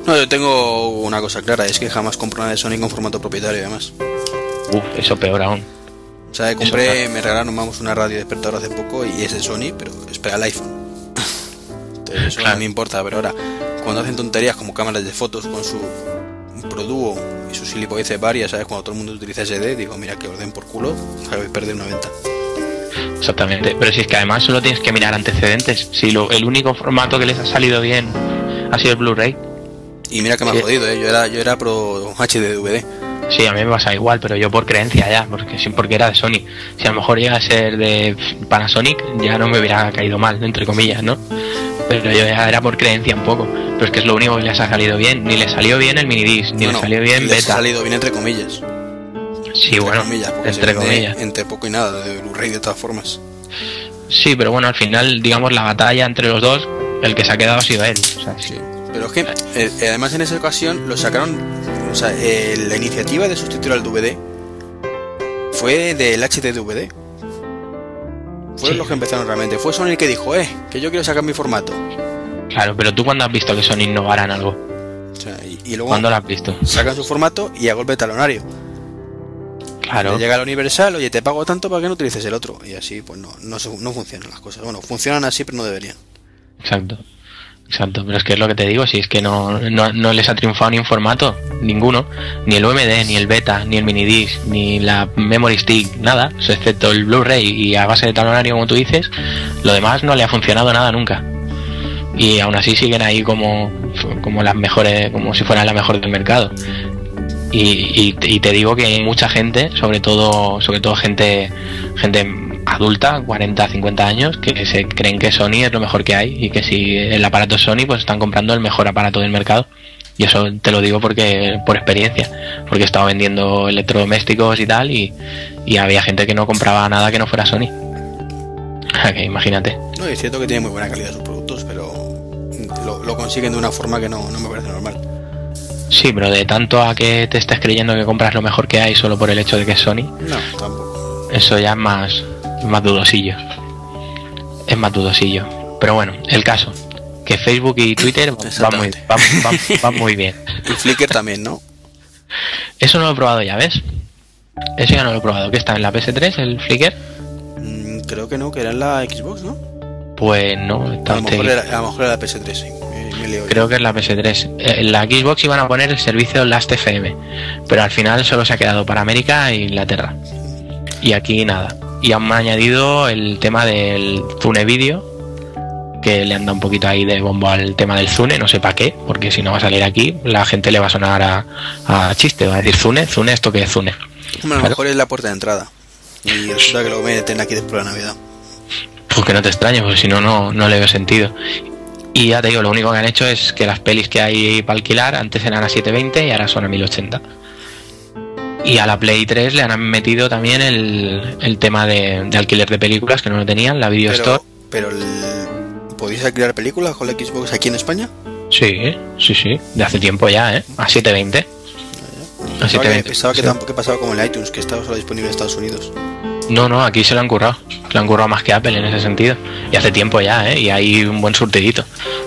Speaker 1: No, yo tengo una cosa clara, es que jamás compro una de Sony con formato propietario además.
Speaker 2: Eso peor aún.
Speaker 1: O sea, compré, me regalaron vamos una radio despertador hace poco y es de Sony, pero espera el iPhone. Entonces, eso no me importa, pero ahora, cuando hacen tonterías como cámaras de fotos con su Produo y sus gilipolleces varias, ¿sabes? Cuando todo el mundo utiliza SD, digo, mira que orden por culo, sabes perder una venta.
Speaker 2: Exactamente, pero si es que además solo tienes que mirar antecedentes. Si lo, el único formato que les ha salido bien ha sido el Blu-ray.
Speaker 1: Y mira que me ha jodido, ¿eh? Yo era, yo era pro HD DVD.
Speaker 2: Sí, a mí me pasa igual, pero yo por creencia ya, porque porque era de Sony. Si a lo mejor llega a ser de Panasonic, ya no me hubiera caído mal, entre comillas, ¿no? Pero yo ya era por creencia un poco. Pero es que es lo único que les ha salido bien. Ni le salió bien el minidisc, ni le salió bien
Speaker 1: les
Speaker 2: beta.
Speaker 1: ha salido bien entre comillas.
Speaker 2: Sí, bueno, entre comillas.
Speaker 1: Entre poco y nada de Blu-ray de todas formas.
Speaker 2: Sí, pero bueno, al final, digamos, la batalla entre los dos, el que se ha quedado ha sido él. O sea,
Speaker 1: sí. Pero es que, eh, además en esa ocasión lo sacaron, o sea, eh, la iniciativa de sustituir al DVD fue del HD-DVD. Fueron los que empezaron realmente. Fue Sony el que dijo, eh, que yo quiero sacar mi formato.
Speaker 2: Claro, pero tú cuando has visto que Sony innovará en algo.
Speaker 1: O sea, y, luego
Speaker 2: ¿Cuándo lo has visto?
Speaker 1: Sacan su formato y a golpe talonario.
Speaker 2: Claro.
Speaker 1: llega al Universal, oye, te pago tanto para que no utilices el otro. Y así, pues no, no, no funcionan las cosas. Bueno, funcionan así, pero no deberían.
Speaker 2: Exacto. Exacto, pero es que es lo que te digo, si es que no, no, no, les ha triunfado ni un formato, ninguno, ni el UMD, ni el beta, ni el minidisc, ni la memory stick, nada, excepto el Blu-ray y a base de talonario como tú dices, lo demás no le ha funcionado nada nunca. Y aún así siguen ahí como, como las mejores, como si fueran la mejor del mercado. Y, y, y, te digo que hay mucha gente, sobre todo, sobre todo gente, gente adulta, 40, 50 años, que se creen que Sony es lo mejor que hay y que si el aparato es Sony, pues están comprando el mejor aparato del mercado. Y eso te lo digo porque por experiencia, porque he estado vendiendo electrodomésticos y tal y, y había gente que no compraba nada que no fuera Sony. que imagínate.
Speaker 1: No, es cierto que tiene muy buena calidad sus productos, pero lo, lo consiguen de una forma que no, no me parece normal.
Speaker 2: Sí, pero de tanto a que te estés creyendo que compras lo mejor que hay solo por el hecho de que es Sony.
Speaker 1: No, tampoco.
Speaker 2: Eso ya es más, más dudosillo. Es más dudosillo. Pero bueno, el caso. Que Facebook y Twitter van muy, van, van, van muy bien.
Speaker 1: Y Flickr también, ¿no?
Speaker 2: Eso no lo he probado ya, ¿ves? Eso ya no lo he probado. ¿Qué está en la PS3, el Flickr?
Speaker 1: Mm, creo que no, que era en la Xbox, ¿no?
Speaker 2: Pues no, está
Speaker 1: a, lo mejor era, a lo mejor era la PS3, sí.
Speaker 2: Creo que es la PS3. En la Xbox iban a poner el servicio Last FM, pero al final solo se ha quedado para América e Inglaterra. Y aquí nada. Y han añadido el tema del Zune Video, que le han dado un poquito ahí de bombo al tema del Zune, no sé para qué, porque si no va a salir aquí, la gente le va a sonar a, a chiste, va a decir Zune, Zune, ¿esto qué es Zune?
Speaker 1: Bueno, a lo mejor es la puerta de entrada. Y resulta que lo meten aquí después de la Navidad.
Speaker 2: Pues que no te extrañes, porque si no, no, no le veo sentido. Y ya te digo, lo único que han hecho es que las pelis que hay para alquilar antes eran a 720 y ahora son a 1080. Y a la Play 3 le han metido también el, el tema de, de, alquiler de películas que no lo tenían, la Video
Speaker 1: pero,
Speaker 2: Store.
Speaker 1: Pero el, ¿podéis alquilar películas con la Xbox aquí en España?
Speaker 2: Sí, sí, sí, de hace tiempo ya, ¿eh? A 720.
Speaker 1: A 720. Pensaba que, sí. tampoco pasaba como el iTunes, que estaba solo disponible en Estados Unidos.
Speaker 2: No, no, aquí se lo han currado. Se lo han currado más que Apple en ese sentido. Y hace tiempo ya, ¿eh? Y hay un buen surtidito.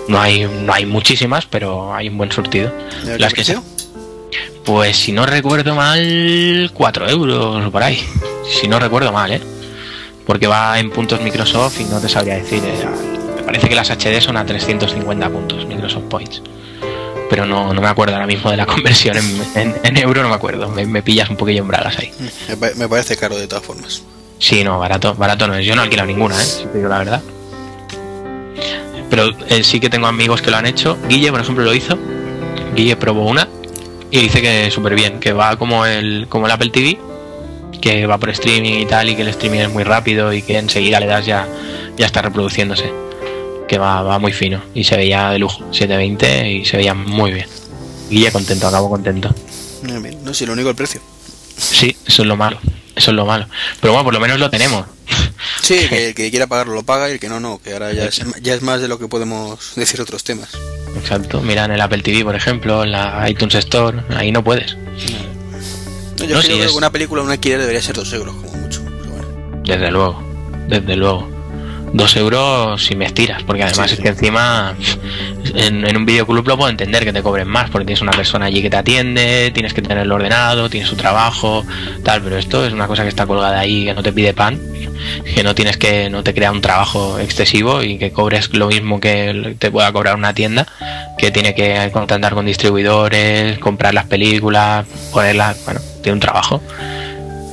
Speaker 2: No hay, no hay muchísimas, pero hay un buen surtido.
Speaker 1: Las que sea.
Speaker 2: Pues si no recuerdo mal, 4 euros por ahí. Si no recuerdo mal, ¿eh? Porque va en puntos Microsoft y no te sabría decir. ¿eh? Me parece que las HD son a 350 puntos Microsoft Points. Pero no, no me acuerdo ahora mismo de la conversión en, en, en euro, no me acuerdo. Me, me, pillas un poquillo en bragas ahí.
Speaker 1: Me parece caro de todas formas.
Speaker 2: Sí, no, barato, barato no es. Yo no alquilo ninguna, ¿eh? Si te digo la verdad. Pero eh, sí que tengo amigos que lo han hecho. Guille, por ejemplo, lo hizo. Guille probó una y dice que súper bien, que va como el, como el Apple TV, que va por streaming y tal, y que el streaming es muy rápido y que enseguida le das ya, ya está reproduciéndose. Que va, va muy fino y se veía de lujo, 720 y se veía muy bien. Guille contento, acabo contento.
Speaker 1: No, si lo único el precio.
Speaker 2: Sí, eso es lo malo. Eso es lo malo. Pero bueno, por lo menos lo tenemos.
Speaker 1: Sí, que el que quiera pagarlo lo paga y el que no, no. Que ahora ya es, ya es más de lo que podemos decir otros temas.
Speaker 2: Exacto. Mira en el Apple TV, por ejemplo, en la iTunes Store. Ahí no puedes.
Speaker 1: No, yo no, creo si que es... una película, un alquiler debería ser dos euros, como mucho. Pero bueno.
Speaker 2: Desde luego. Desde luego. Dos euros si me estiras, porque además es que encima en, en un videoclub lo puedo entender que te cobren más, porque tienes una persona allí que te atiende, tienes que tenerlo ordenado, tienes su trabajo, tal, pero esto es una cosa que está colgada ahí, que no te pide pan, que no tienes que, no te crea un trabajo excesivo y que cobres lo mismo que te pueda cobrar una tienda, que tiene que contratar con distribuidores, comprar las películas, ponerlas, bueno, tiene un trabajo.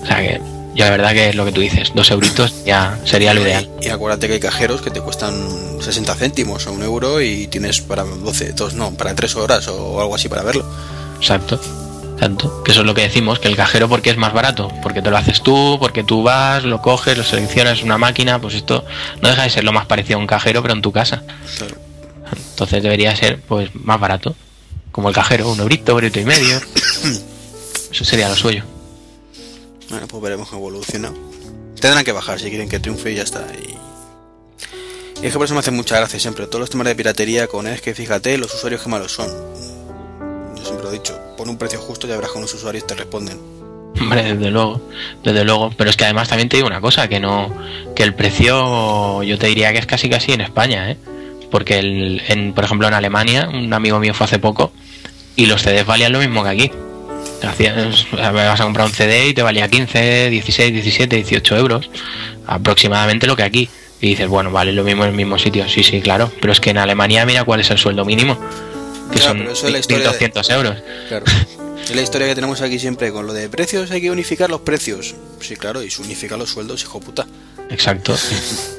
Speaker 2: O sea que yo la verdad que es lo que tú dices, dos euritos ya sería lo ideal.
Speaker 1: Y acuérdate que hay cajeros que te cuestan 60 céntimos o un euro y tienes para 12, dos, no, para 3 horas o algo así para verlo.
Speaker 2: Exacto. Tanto, que eso es lo que decimos, que el cajero porque es más barato, porque te lo haces tú, porque tú vas, lo coges, lo seleccionas una máquina, pues esto no deja de ser lo más parecido a un cajero, pero en tu casa.
Speaker 1: Claro.
Speaker 2: Entonces debería ser pues más barato, como el cajero, un eurito, eurito y medio. Eso sería lo suyo.
Speaker 1: Pues veremos cómo evoluciona. Tendrán que bajar si quieren que triunfe y ya está. Y... es que por eso me hace mucha gracia siempre. Todos los temas de piratería con es que fíjate los usuarios que malos son. Yo siempre lo he dicho, pon un precio justo y ya verás que los usuarios te responden.
Speaker 2: Hombre, desde luego, desde luego. Pero es que además también te digo una cosa, que no, que el precio yo te diría que es casi casi en España, ¿eh? Porque el, en, por ejemplo en Alemania, un amigo mío fue hace poco y los CDs valían lo mismo que aquí. Hacías, vas a comprar un CD y te valía 15, 16, 17, 18 euros, aproximadamente lo que aquí. Y dices, bueno, vale lo mismo en el mismo sitio. Sí, sí, claro. Pero es que en Alemania mira cuál es el sueldo mínimo, que
Speaker 1: Claro,
Speaker 2: son
Speaker 1: eso es la historia de-
Speaker 2: 200 euros.
Speaker 1: Claro. Es la historia que tenemos aquí siempre con lo de precios, hay que unificar los precios. Sí, claro, y se unifican los sueldos, hijo puta.
Speaker 2: Exacto.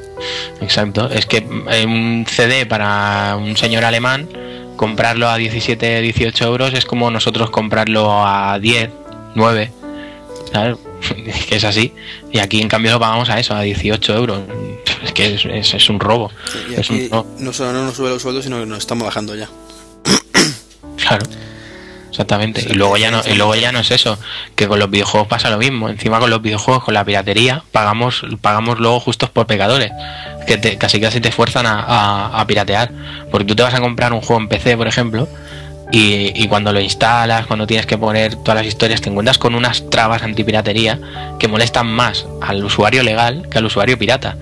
Speaker 2: Exacto. Es que eh, un CD para un señor alemán, comprarlo a 17, 18 euros es como nosotros comprarlo a 10, 9. ¿sabes? Es que es así. Y aquí en cambio lo pagamos a eso, a 18 euros. Es que es, es- es un robo.
Speaker 1: Y
Speaker 2: Es un robo.
Speaker 1: no solo no nos sube los sueldos, sino que nos estamos bajando ya.
Speaker 2: Claro. Exactamente. Y luego ya no, y luego ya no es eso, que con los videojuegos pasa lo mismo. Encima con los videojuegos, con la piratería, pagamos, pagamos luego justos por pecadores. Que te, casi casi te fuerzan a, a- a piratear. Porque tú te vas a comprar un juego en PC, por ejemplo, y, y cuando lo instalas, cuando tienes que poner todas las historias, te encuentras con unas trabas antipiratería que molestan más al usuario legal que al usuario pirata.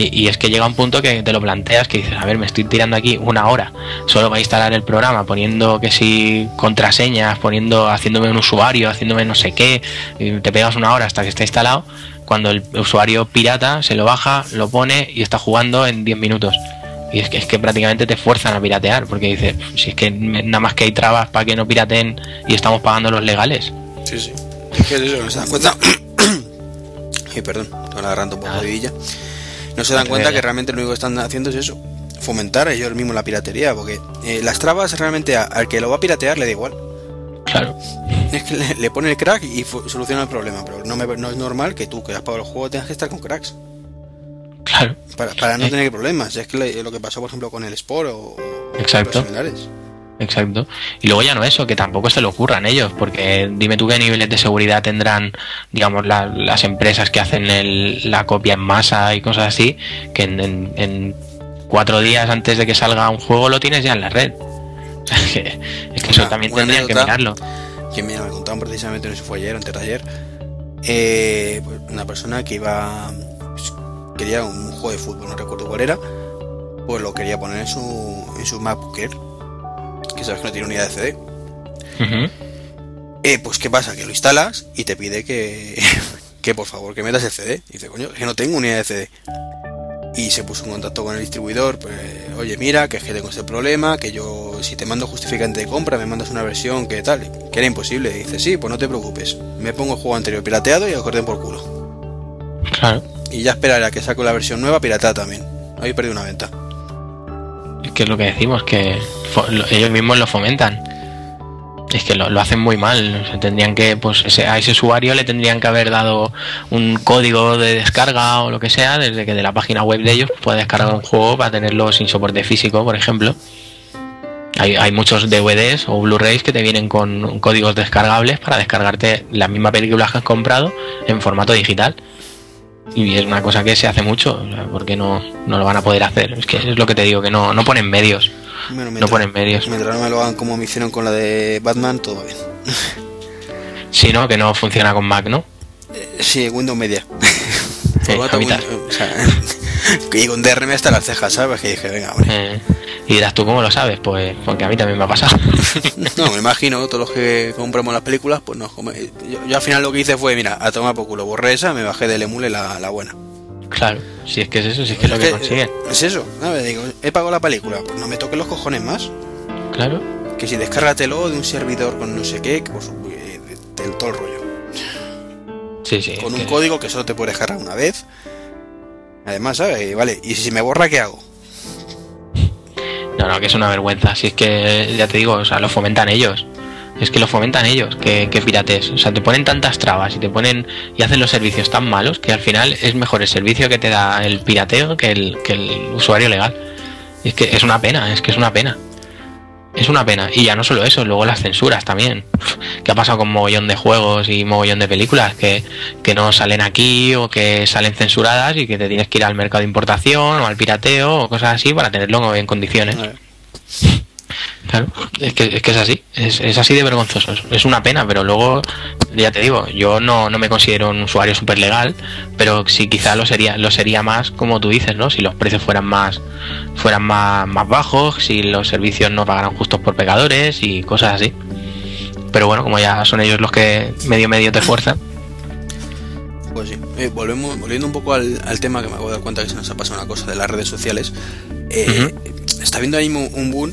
Speaker 2: Y, y es que llega un punto que te lo planteas que dices, a ver, me estoy tirando aquí una hora solo para instalar el programa, poniendo que si contraseñas, poniendo, haciéndome un usuario, haciéndome no sé qué, y te pegas una hora hasta que está instalado, cuando el usuario pirata se lo baja, lo pone y está jugando en 10 minutos. Y es que, es que prácticamente te fuerzan a piratear, porque dices, si es que nada más que hay trabas para que no pirateen y estamos pagando los legales.
Speaker 1: Sí, sí. Es que es eso, no se dan cuenta. Ay, perdón, estoy agarrando un poco de vidilla. No se dan cuenta que realmente lo único que están haciendo es eso. Fomentar ellos mismos la piratería, porque eh, las trabas realmente a- al que lo va a piratear le da igual.
Speaker 2: Claro.
Speaker 1: Es que le, le pone el crack y soluciona el problema, pero no, me- no es normal que tú que has pagado el juego tengas que estar con cracks.
Speaker 2: Claro.
Speaker 1: Para, para no
Speaker 2: Eh.
Speaker 1: tener problemas. Es que le- lo que pasó, por ejemplo, con el Sport o, o
Speaker 2: Exacto.
Speaker 1: los similares.
Speaker 2: Exacto. Y luego ya no eso, que tampoco se lo ocurran ellos, porque dime tú qué niveles de seguridad tendrán, digamos, la- las empresas que hacen el- la copia en masa y cosas así, que en, en- en cuatro días antes de que salga un juego lo tienes ya en la red. O sea, que- es que eso
Speaker 1: Una-
Speaker 2: también tendrían que mirarlo.
Speaker 1: que me, me contaban precisamente, no sé si fue ayer o antes de ayer, eh, pues una persona que iba, pues, quería un juego de fútbol, no recuerdo cuál era, pues lo quería poner en su, en su que sabes que no tiene unidad de CD.
Speaker 2: Ujú.
Speaker 1: Eh, pues qué pasa, que lo instalas y te pide que, que por favor que metas el CD. Y dice, coño, que no tengo unidad de CD. Y se puso en contacto con el distribuidor, pues, oye, mira, que es que tengo este problema, que yo, si te mando justificante de compra, me mandas una versión que tal, que era imposible. Y dice, sí, pues no te preocupes, me pongo el juego anterior pirateado y acorden por culo.
Speaker 2: Claro.
Speaker 1: Y ya esperaré a que saco la versión nueva pirateada también. Ahí perdí una venta.
Speaker 2: Que es lo que decimos, que ellos mismos lo fomentan. Es que lo, lo hacen muy mal. O tendrían que, pues, ese- a ese usuario le tendrían que haber dado un código de descarga o lo que sea, desde que de la página web de ellos pueda descargar un juego para tenerlo sin soporte físico, por ejemplo. Hay, hay muchos DVDs o Blu-rays que te vienen con códigos descargables para descargarte las mismas películas que has comprado en formato digital. Y es una cosa que se hace mucho, porque no, no lo van a poder hacer. Es que es lo que te digo, que no, no ponen medios.
Speaker 1: Bueno,
Speaker 2: No ponen medios.
Speaker 1: Mientras no me lo hagan como me hicieron con la de Batman, todo bien.
Speaker 2: Si no, que no funciona con Mac, ¿no?
Speaker 1: Sí, Windows Media.
Speaker 2: Sí.
Speaker 1: Windows- o sea, y con DRM hasta las cejas, ¿sabes? Que dije, venga, hombre.
Speaker 2: Eh, y dirás, ¿tú cómo lo sabes? Pues porque a mí también me ha pasado.
Speaker 1: No, me imagino, todos los que compramos las películas, pues no. Yo, yo al final lo que hice fue, mira, a tomar por culo, borré esa, me bajé del emule la, la buena.
Speaker 2: claro, si es que es eso, si es que es lo que
Speaker 1: Eh,
Speaker 2: consiguen.
Speaker 1: Es eso, ¿sabes? Digo, he pagado la película, pues no me toques los cojones más.
Speaker 2: Claro.
Speaker 1: Que si descárgatelo de un servidor con no sé qué, eh, de- del todo el rollo.
Speaker 2: Sí, sí.
Speaker 1: Con
Speaker 2: que-
Speaker 1: un código que solo te puedes descargar una vez. Además, ¿sabes? Vale, y si me borra, ¿qué hago?
Speaker 2: No, no, que es una vergüenza. Si es que, ya te digo, o sea, lo fomentan ellos. Es que lo fomentan ellos, que, que pirates. O sea, te ponen tantas trabas y te ponen y hacen los servicios tan malos que al final es mejor el servicio que te da el pirateo que el, que el usuario legal. Y es que es una pena, es que es una pena. Es una pena. Y ya no solo eso, luego las censuras también. ¿Qué ha pasado con mogollón de juegos y mogollón de películas que, que no salen aquí o que salen censuradas y que te tienes que ir al mercado de importación o al pirateo o cosas así para tenerlo en condiciones? Claro, es que, es que es así, es, es así de vergonzoso. Es- una pena, pero luego, ya te digo, yo no, no me considero un usuario súper legal, pero sí quizá lo sería, lo sería más como tú dices, ¿no? Si los precios fueran más, fueran más, más bajos, si los servicios no pagaran justos por pecadores y cosas así. Pero bueno, como ya son ellos los que medio medio te fuerzan.
Speaker 1: Pues sí. Eh, volvemos, volviendo un poco al, al tema que me acabo de dar cuenta que se nos ha pasado una cosa de las redes sociales. eh, Está viendo ahí un boom.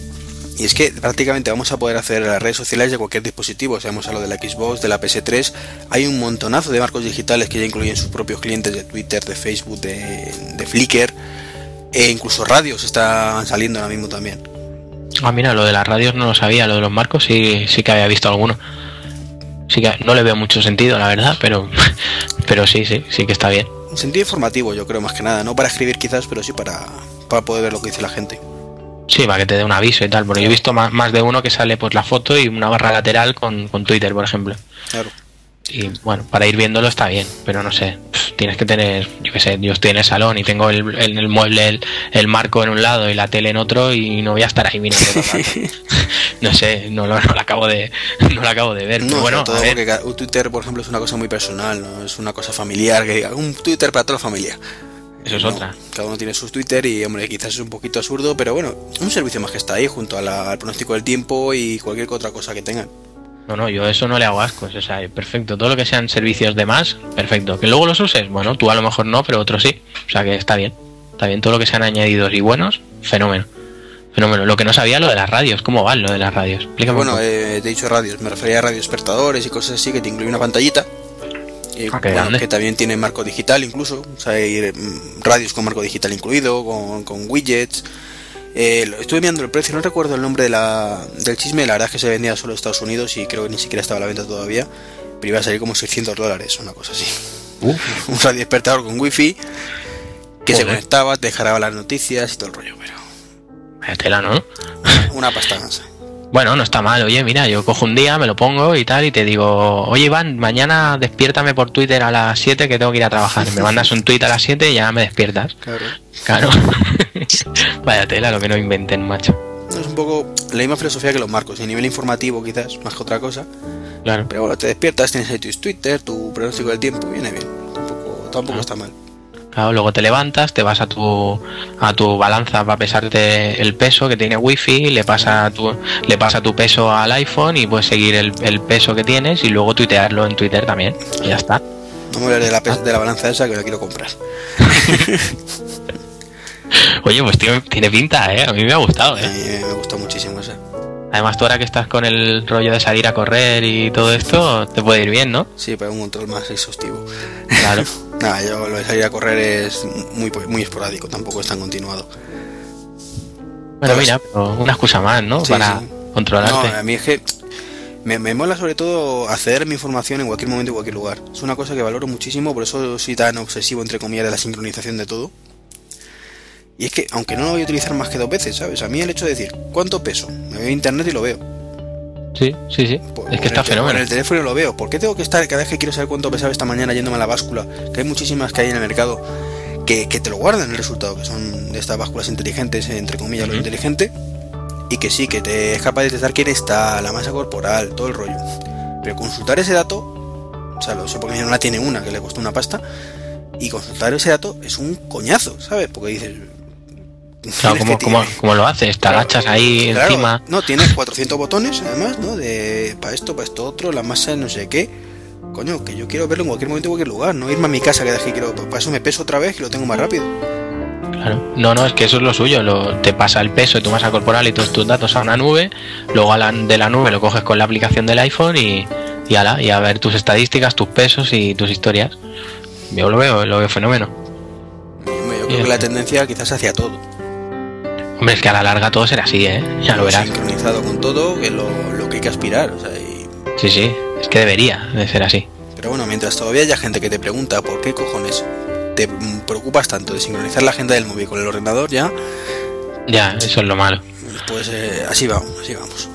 Speaker 1: Y es que prácticamente vamos a poder hacer las redes sociales de cualquier dispositivo, seamos a lo de la Xbox, de la PS3. Hay un montonazo de marcos digitales que ya incluyen sus propios clientes de Twitter, de Facebook, de, de Flickr. E incluso radios están saliendo ahora mismo también.
Speaker 2: Ah, mira, lo de las radios no lo sabía, lo de los marcos sí, sí que había visto alguno. Sí que no le veo mucho sentido, la verdad, pero, pero sí, sí, sí que está bien.
Speaker 1: Un sentido informativo, yo creo, más que nada. No para escribir quizás, pero sí para, para poder ver lo que dice la gente.
Speaker 2: Sí, para que te dé un aviso y tal, porque yo he visto más, más de uno que sale pues la foto y una barra lateral con, con Twitter, por ejemplo.
Speaker 1: Claro.
Speaker 2: Y bueno, para ir viéndolo está bien, pero no sé, tienes que tener, yo qué sé, yo estoy en el salón y tengo el, el mueble el, el marco en un lado y la tele en otro y no voy a estar ahí mirando. No sé, no, lo- no lo acabo de, no lo acabo de ver.
Speaker 1: No,
Speaker 2: pero bueno,
Speaker 1: todo
Speaker 2: a ver,
Speaker 1: Twitter, por ejemplo, es una cosa muy personal, ¿no? Es una cosa familiar, que diga, un Twitter para toda la familia.
Speaker 2: Eso es
Speaker 1: No,
Speaker 2: otra.
Speaker 1: Cada uno tiene sus Twitter y, hombre, quizás es un poquito absurdo, pero bueno, un servicio más que está ahí junto a la- al pronóstico del tiempo y cualquier otra cosa que tengan.
Speaker 2: No, no, yo eso no le hago ascos, o sea, perfecto. Todo lo que sean servicios de más, perfecto. Que luego los uses, bueno, tú a lo mejor no, pero otros sí. O sea que está bien. Está bien todo lo que sean añadidos y buenos, fenómeno. Fenómeno. Lo que no sabía lo de las radios, ¿cómo va lo de las radios? Explícame
Speaker 1: Bueno, eh, te he dicho radios, me refería a radios despertadores y cosas así que te incluye una pantallita.
Speaker 2: Ah,
Speaker 1: bueno,
Speaker 2: grande.
Speaker 1: que también tiene marco digital incluso, o sea, hay mm, radios con marco digital incluido, con, con widgets. Eh, estuve mirando el precio, no recuerdo el nombre de la, del chisme, la verdad es que se vendía solo en Estados Unidos y creo que ni siquiera estaba a la venta todavía, pero iba a salir como 600 dólares, una cosa así. Un radio despertador con wifi que se conectaba, te dejaba las noticias y todo el rollo, pero
Speaker 2: Vaya tela, ¿no?
Speaker 1: una pasta.
Speaker 2: Bueno, no está mal. Oye, mira, yo cojo un día, me lo pongo y tal, y te digo, oye Iván, mañana despiértame por Twitter a las 7 que tengo que ir a trabajar. Me mandas un tweet a las 7 y ya me despiertas.
Speaker 1: Claro.
Speaker 2: Claro. Vaya tela lo que no inventen, macho.
Speaker 1: Es un poco la misma filosofía que los marcos, a nivel informativo quizás, más que otra cosa.
Speaker 2: Claro.
Speaker 1: Pero bueno, te despiertas, tienes ahí tu Twitter, tu pronóstico del tiempo, viene bien. Tampoco, tampoco está mal.
Speaker 2: Claro, luego te levantas, te vas a tu a tu balanza para pesarte el peso que tiene wifi, le pasa tu le pasa tu peso al iPhone y puedes seguir el, el peso que tienes y luego tuitearlo en Twitter también. Y ya está.
Speaker 1: No me de la, pe- de la balanza esa que la quiero comprar.
Speaker 2: Oye, pues tío, tiene pinta, ¿eh? A mí me ha gustado,
Speaker 1: A
Speaker 2: ¿eh?
Speaker 1: mí me gusta muchísimo esa.
Speaker 2: Además, tú ahora que estás con el rollo de salir a correr y todo esto, te puede ir bien, ¿no?
Speaker 1: Sí, para un control más exhaustivo.
Speaker 2: Claro.
Speaker 1: Nada, yo lo de salir a correr es muy, muy esporádico, tampoco es tan continuado.
Speaker 2: Bueno,
Speaker 1: Pues-
Speaker 2: mira, pero una excusa más, ¿no?
Speaker 1: Sí,
Speaker 2: Para
Speaker 1: sí.
Speaker 2: controlarte.
Speaker 1: No, a mí es que me, me mola sobre todo acceder a mi información en cualquier momento y cualquier lugar. Es una cosa que valoro muchísimo, por eso soy tan obsesivo, entre comillas, de la sincronización de todo. Y es que, aunque no lo voy a utilizar más que dos veces, ¿sabes? A mí el hecho de decir, ¿cuánto peso? Me veo a internet y lo veo.
Speaker 2: Sí, sí, sí.
Speaker 1: Por-
Speaker 2: Es que está
Speaker 1: el
Speaker 2: fenómeno.
Speaker 1: En el teléfono lo veo. ¿Por qué tengo que estar cada vez que quiero saber cuánto pesaba esta mañana yéndome a la báscula? Que hay muchísimas que hay en el mercado que, que te lo guardan el resultado, que son de estas básculas inteligentes, entre comillas, lo
Speaker 2: Ujú.
Speaker 1: inteligente. Y que sí, que te es capaz de detectar quién está, la masa corporal, todo el rollo. Pero consultar ese dato, o sea, lo sé porque mi hermana tiene una que le costó una pasta. y consultar ese dato es un coñazo, ¿sabes? Porque dices...
Speaker 2: Claro,
Speaker 1: tienes
Speaker 2: ¿cómo,
Speaker 1: que-
Speaker 2: cómo lo haces? Te
Speaker 1: Claro,
Speaker 2: agachas ahí
Speaker 1: claro,
Speaker 2: encima.
Speaker 1: No, tienes 400 botones, además, ¿no? De para esto, para esto otro, la masa, no sé qué. Coño, que yo quiero verlo en cualquier momento, en cualquier lugar, no irme a mi casa que aquí quiero. Para eso me peso otra vez y lo tengo más rápido.
Speaker 2: Claro. No, no, es que eso es lo suyo. Lo, te pasa el peso de tu masa corporal y todos tus datos a una nube. Luego a la, de la nube lo coges con la aplicación del iPhone y, y, ala, y a ver tus estadísticas, tus pesos y tus historias. Yo lo veo, lo veo fenómeno.
Speaker 1: Yo creo que la tendencia quizás hacia todo.
Speaker 2: Hombre, es que a la larga todo será así, ¿eh? Ya lo verás.
Speaker 1: Sincronizado con todo, que es lo, lo que hay que aspirar. O sea, y-
Speaker 2: Sí, sí, es que debería de ser así.
Speaker 1: Pero bueno, mientras todavía haya gente que te pregunta por qué cojones te preocupas tanto de sincronizar la agenda del móvil con el ordenador, ya,
Speaker 2: Ya, eso es lo malo.
Speaker 1: pues eh, así vamos, así vamos.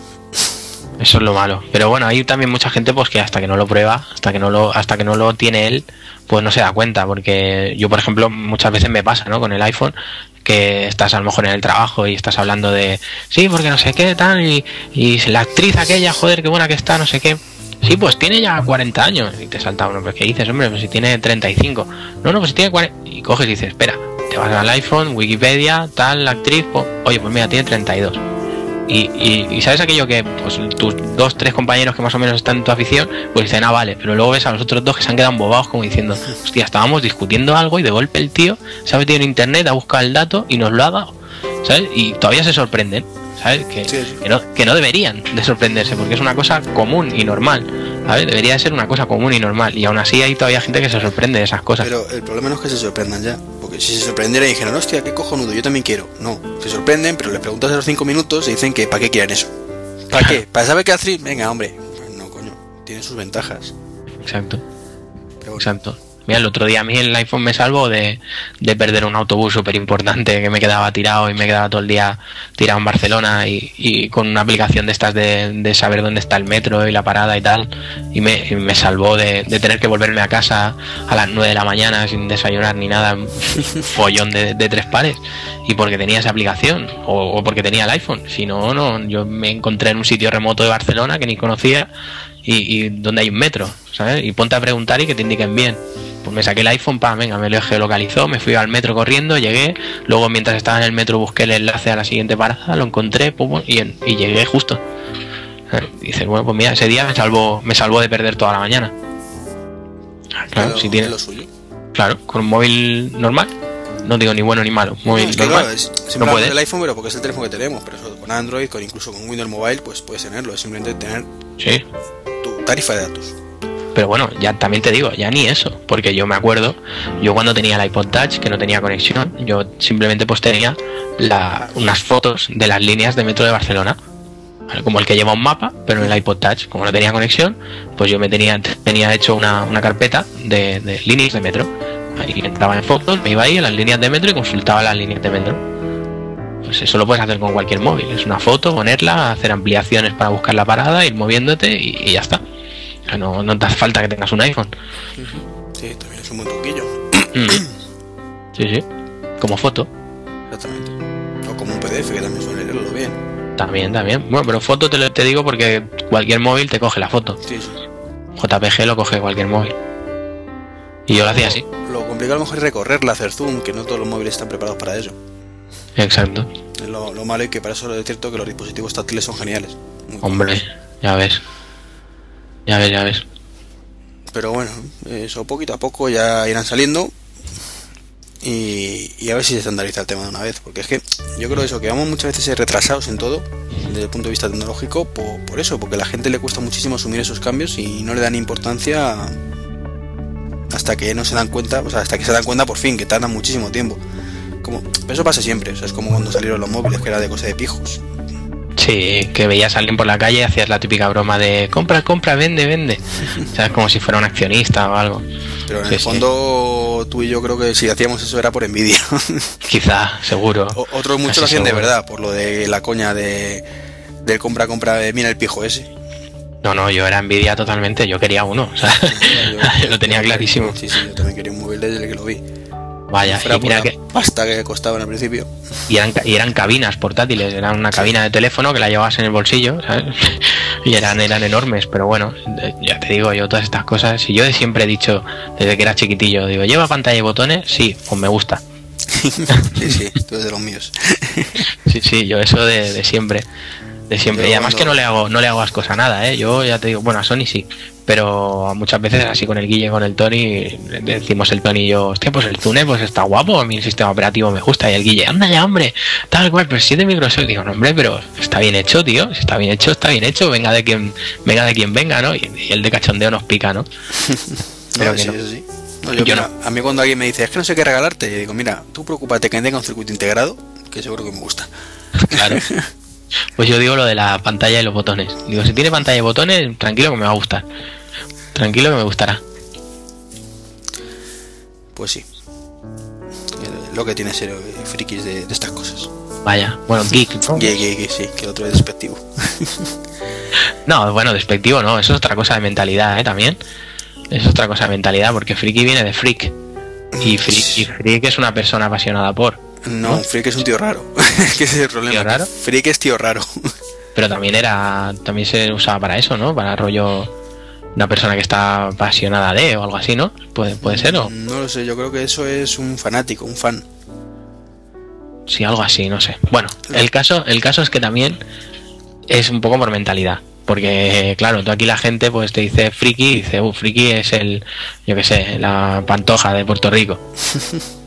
Speaker 2: Eso es lo malo. Pero bueno, hay también mucha gente pues que hasta que no lo prueba, hasta que no lo, hasta que no lo tiene él, pues no se da cuenta. Porque yo, por ejemplo, muchas veces me pasa, ¿no? Con el iPhone, que estás a lo mejor en el trabajo y estás hablando de sí, porque no sé qué, tal, y, y la actriz aquella, joder, qué buena que está, no sé qué. Sí, pues tiene ya 40 años. Y te salta uno, pero ¿qué dices, hombre? Pues si tiene 35. No, no, pues si tiene 40. Y coges y dices, espera, te vas al iPhone, Wikipedia, tal, la actriz, pues, oye, pues mira, tiene 32. Y, y, y sabes aquello que pues, tus dos, tres compañeros que más o menos están en tu afición, pues dicen, ah, vale, pero luego ves a los otros dos que se han quedado embobados como diciendo, hostia, estábamos discutiendo algo y de golpe el tío se ha metido en internet, ha buscado el dato y nos lo ha dado, ¿sabes? Y todavía se sorprenden, ¿sabes? Que, que, no, que no deberían de sorprenderse porque es una cosa común y normal, ¿sabes? Debería de ser una cosa común y normal y aún así hay todavía gente que se sorprende de esas cosas.
Speaker 1: Pero el problema no es que se sorprendan ya. Si se sorprendieran y dijeran, hostia, qué cojonudo, yo también quiero. No, se sorprenden, pero le preguntas a los 5 minutos y dicen que ¿para qué quieren eso? ¿Para qué? ¿Para saber qué actriz? Venga, hombre. Pues no, coño, tiene sus ventajas.
Speaker 2: Exacto. Exacto. Mira, el otro día a mí el iPhone me salvó de, de perder un autobús súper importante que me quedaba tirado y me quedaba todo el día tirado en Barcelona y, y con una aplicación de estas de, de, saber dónde está el metro y la parada y tal. Y me, y me salvó de, de, tener que volverme a casa a las 9 de la mañana sin desayunar ni nada, follón de, de, tres pares. Y porque tenía esa aplicación o, o porque tenía el iPhone. Si no, no, yo me encontré en un sitio remoto de Barcelona que ni conocía y, y donde hay un metro, ¿sabes? Y ponte a preguntar y que te indiquen bien. Pues me saqué el iPhone, pa, venga, me lo geolocalizó, me fui al metro corriendo, llegué, luego mientras estaba en el metro busqué el enlace a la siguiente parada, lo encontré, pum, y, en, y, llegué justo. Y dices, bueno, pues mira, ese día me salvó, me salvó de perder toda la mañana. Claro,
Speaker 1: Pero
Speaker 2: si tiene,
Speaker 1: lo suyo.
Speaker 2: claro, con un móvil normal, no digo ni bueno ni malo, móvil
Speaker 1: No, es que
Speaker 2: normal.
Speaker 1: claro, es-
Speaker 2: no
Speaker 1: siempre
Speaker 2: puede.
Speaker 1: del iPhone, pero porque es el teléfono que tenemos. Pero eso, con Android, con incluso con Windows Mobile, pues puedes tenerlo. Es simplemente tener
Speaker 2: Sí.
Speaker 1: tu tarifa de datos.
Speaker 2: Pero bueno, ya también te digo, ya ni eso, porque yo me acuerdo, yo cuando tenía el iPod Touch, que no tenía conexión, yo simplemente pues tenía unas fotos de las líneas de metro de Barcelona, como el que lleva un mapa, pero en el iPod Touch, como no tenía conexión, pues yo me tenía, tenía hecho una, una carpeta de, de líneas de metro. Ahí entraba en fotos, me iba ahí a las líneas de metro y consultaba las líneas de metro. Pues eso lo puedes hacer con cualquier móvil, es una foto, ponerla, hacer ampliaciones para buscar la parada, ir moviéndote y ya está. No, no te hace falta que tengas un iPhone.
Speaker 1: Sí, también es un buen truquillo.
Speaker 2: Mm. Sí, sí. Como foto.
Speaker 1: Exactamente. O como un PDF que también suele leerlo bien.
Speaker 2: También, también. Bueno, pero foto te, lo, te digo porque cualquier móvil te coge la foto.
Speaker 1: Sí, sí.
Speaker 2: JPG lo coge cualquier móvil. Y yo lo hacía así.
Speaker 1: Lo complicado a lo mejor es recorrerla, hacer zoom, que no todos los móviles están preparados para eso.
Speaker 2: Exacto.
Speaker 1: Es lo, lo malo y que para eso es cierto que los dispositivos táctiles son geniales. Muy
Speaker 2: Hombre, ya ves. Ya ves, ya ves.
Speaker 1: Pero bueno, eso poquito a poco ya irán saliendo. Y, y a ver si se estandariza el tema de una vez. Porque es que yo creo eso, que vamos muchas veces retrasados en todo, desde el punto de vista tecnológico, por, por eso, porque a la gente le cuesta muchísimo asumir esos cambios y no le dan importancia hasta que no se dan cuenta, o sea, hasta que se dan cuenta por fin, que tardan muchísimo tiempo. Como, eso pasa siempre, o sea, es como cuando salieron los móviles, que era de cosa de pijos.
Speaker 2: Sí, que veías a alguien por la calle y hacías la típica broma de compra, compra, vende, vende. O sea, como si fuera un accionista o algo.
Speaker 1: Pero en
Speaker 2: Sí,
Speaker 1: el
Speaker 2: sí.
Speaker 1: fondo, tú y yo creo que si hacíamos eso era por envidia.
Speaker 2: Quizá, seguro.
Speaker 1: O- Otros muchos lo hacían de verdad, por lo de la coña de del compra compra de mira el pijo ese.
Speaker 2: No, no, yo era envidia totalmente. Yo quería uno. O sea, lo tenía clarísimo.
Speaker 1: Sí, sí, yo también quería un móvil desde que lo vi.
Speaker 2: Vaya, y mira que.
Speaker 1: pasta que costaba en el principio.
Speaker 2: Y eran, y eran cabinas portátiles, era una cabina de teléfono que la llevabas en el bolsillo, ¿sabes? y eran, eran enormes, pero bueno, eh, ya te digo yo todas estas cosas. Y yo de siempre he dicho, desde que era chiquitillo, digo, ¿lleva pantalla y botones? Sí, pues me gusta.
Speaker 1: sí, sí, tú eres de los míos.
Speaker 2: sí, sí, yo eso de, de siempre. De siempre.
Speaker 1: Yo
Speaker 2: y además que no le hago, no le hago ascos a nada, ¿eh? Yo ya te digo, bueno, a Sony sí. Pero muchas veces así con el Guille, con el Tony, decimos el Tony y yo, hostia, pues el Tune pues está guapo, a mí el sistema operativo me gusta. Y el Guille, anda ya, hombre, tal cual, pero si es de Microsoft, digo, no, hombre, pero está bien hecho, tío, si está bien hecho, está bien hecho, venga de quien, venga de quien venga, ¿no? Y, y el de cachondeo nos pica, ¿no? Pero
Speaker 1: No,
Speaker 2: que
Speaker 1: sí,
Speaker 2: no.
Speaker 1: eso sí. No, yo,
Speaker 2: Yo
Speaker 1: mira, A mí cuando alguien me dice, es que no sé qué regalarte, yo digo, mira, tú preocúpate que tenga un circuito integrado, que seguro que me gusta.
Speaker 2: Claro. Pues yo digo lo de la pantalla y los botones. Digo, si tiene pantalla y botones, tranquilo que me va a gustar. Tranquilo que me gustará.
Speaker 1: Pues sí. Lo que tiene ser eh, frikis de, de estas cosas.
Speaker 2: Vaya, bueno, geek, ¿no?
Speaker 1: Que- que sí, que el otro es despectivo.
Speaker 2: No, bueno, despectivo no, eso es otra cosa de mentalidad, ¿eh? También. Es otra cosa de mentalidad, porque friki viene de freak. Y freak, y freak es una persona apasionada por.
Speaker 1: No, un freak es un tío raro. Es que ese es el problema.
Speaker 2: ¿Tío raro?
Speaker 1: Freak es tío raro.
Speaker 2: Pero también era. También se usaba para eso, ¿no? Para rollo. Una persona que está apasionada de o algo así, ¿no? Puede, puede ser, o
Speaker 1: No lo sé, yo creo que eso es un fanático, un fan.
Speaker 2: sí, algo así, no sé. Bueno, el caso, el caso es que también es un poco por mentalidad. Porque, claro, tú aquí la gente pues te dice friki y dice, uh, friki es el, yo qué sé, la pantoja de Puerto Rico.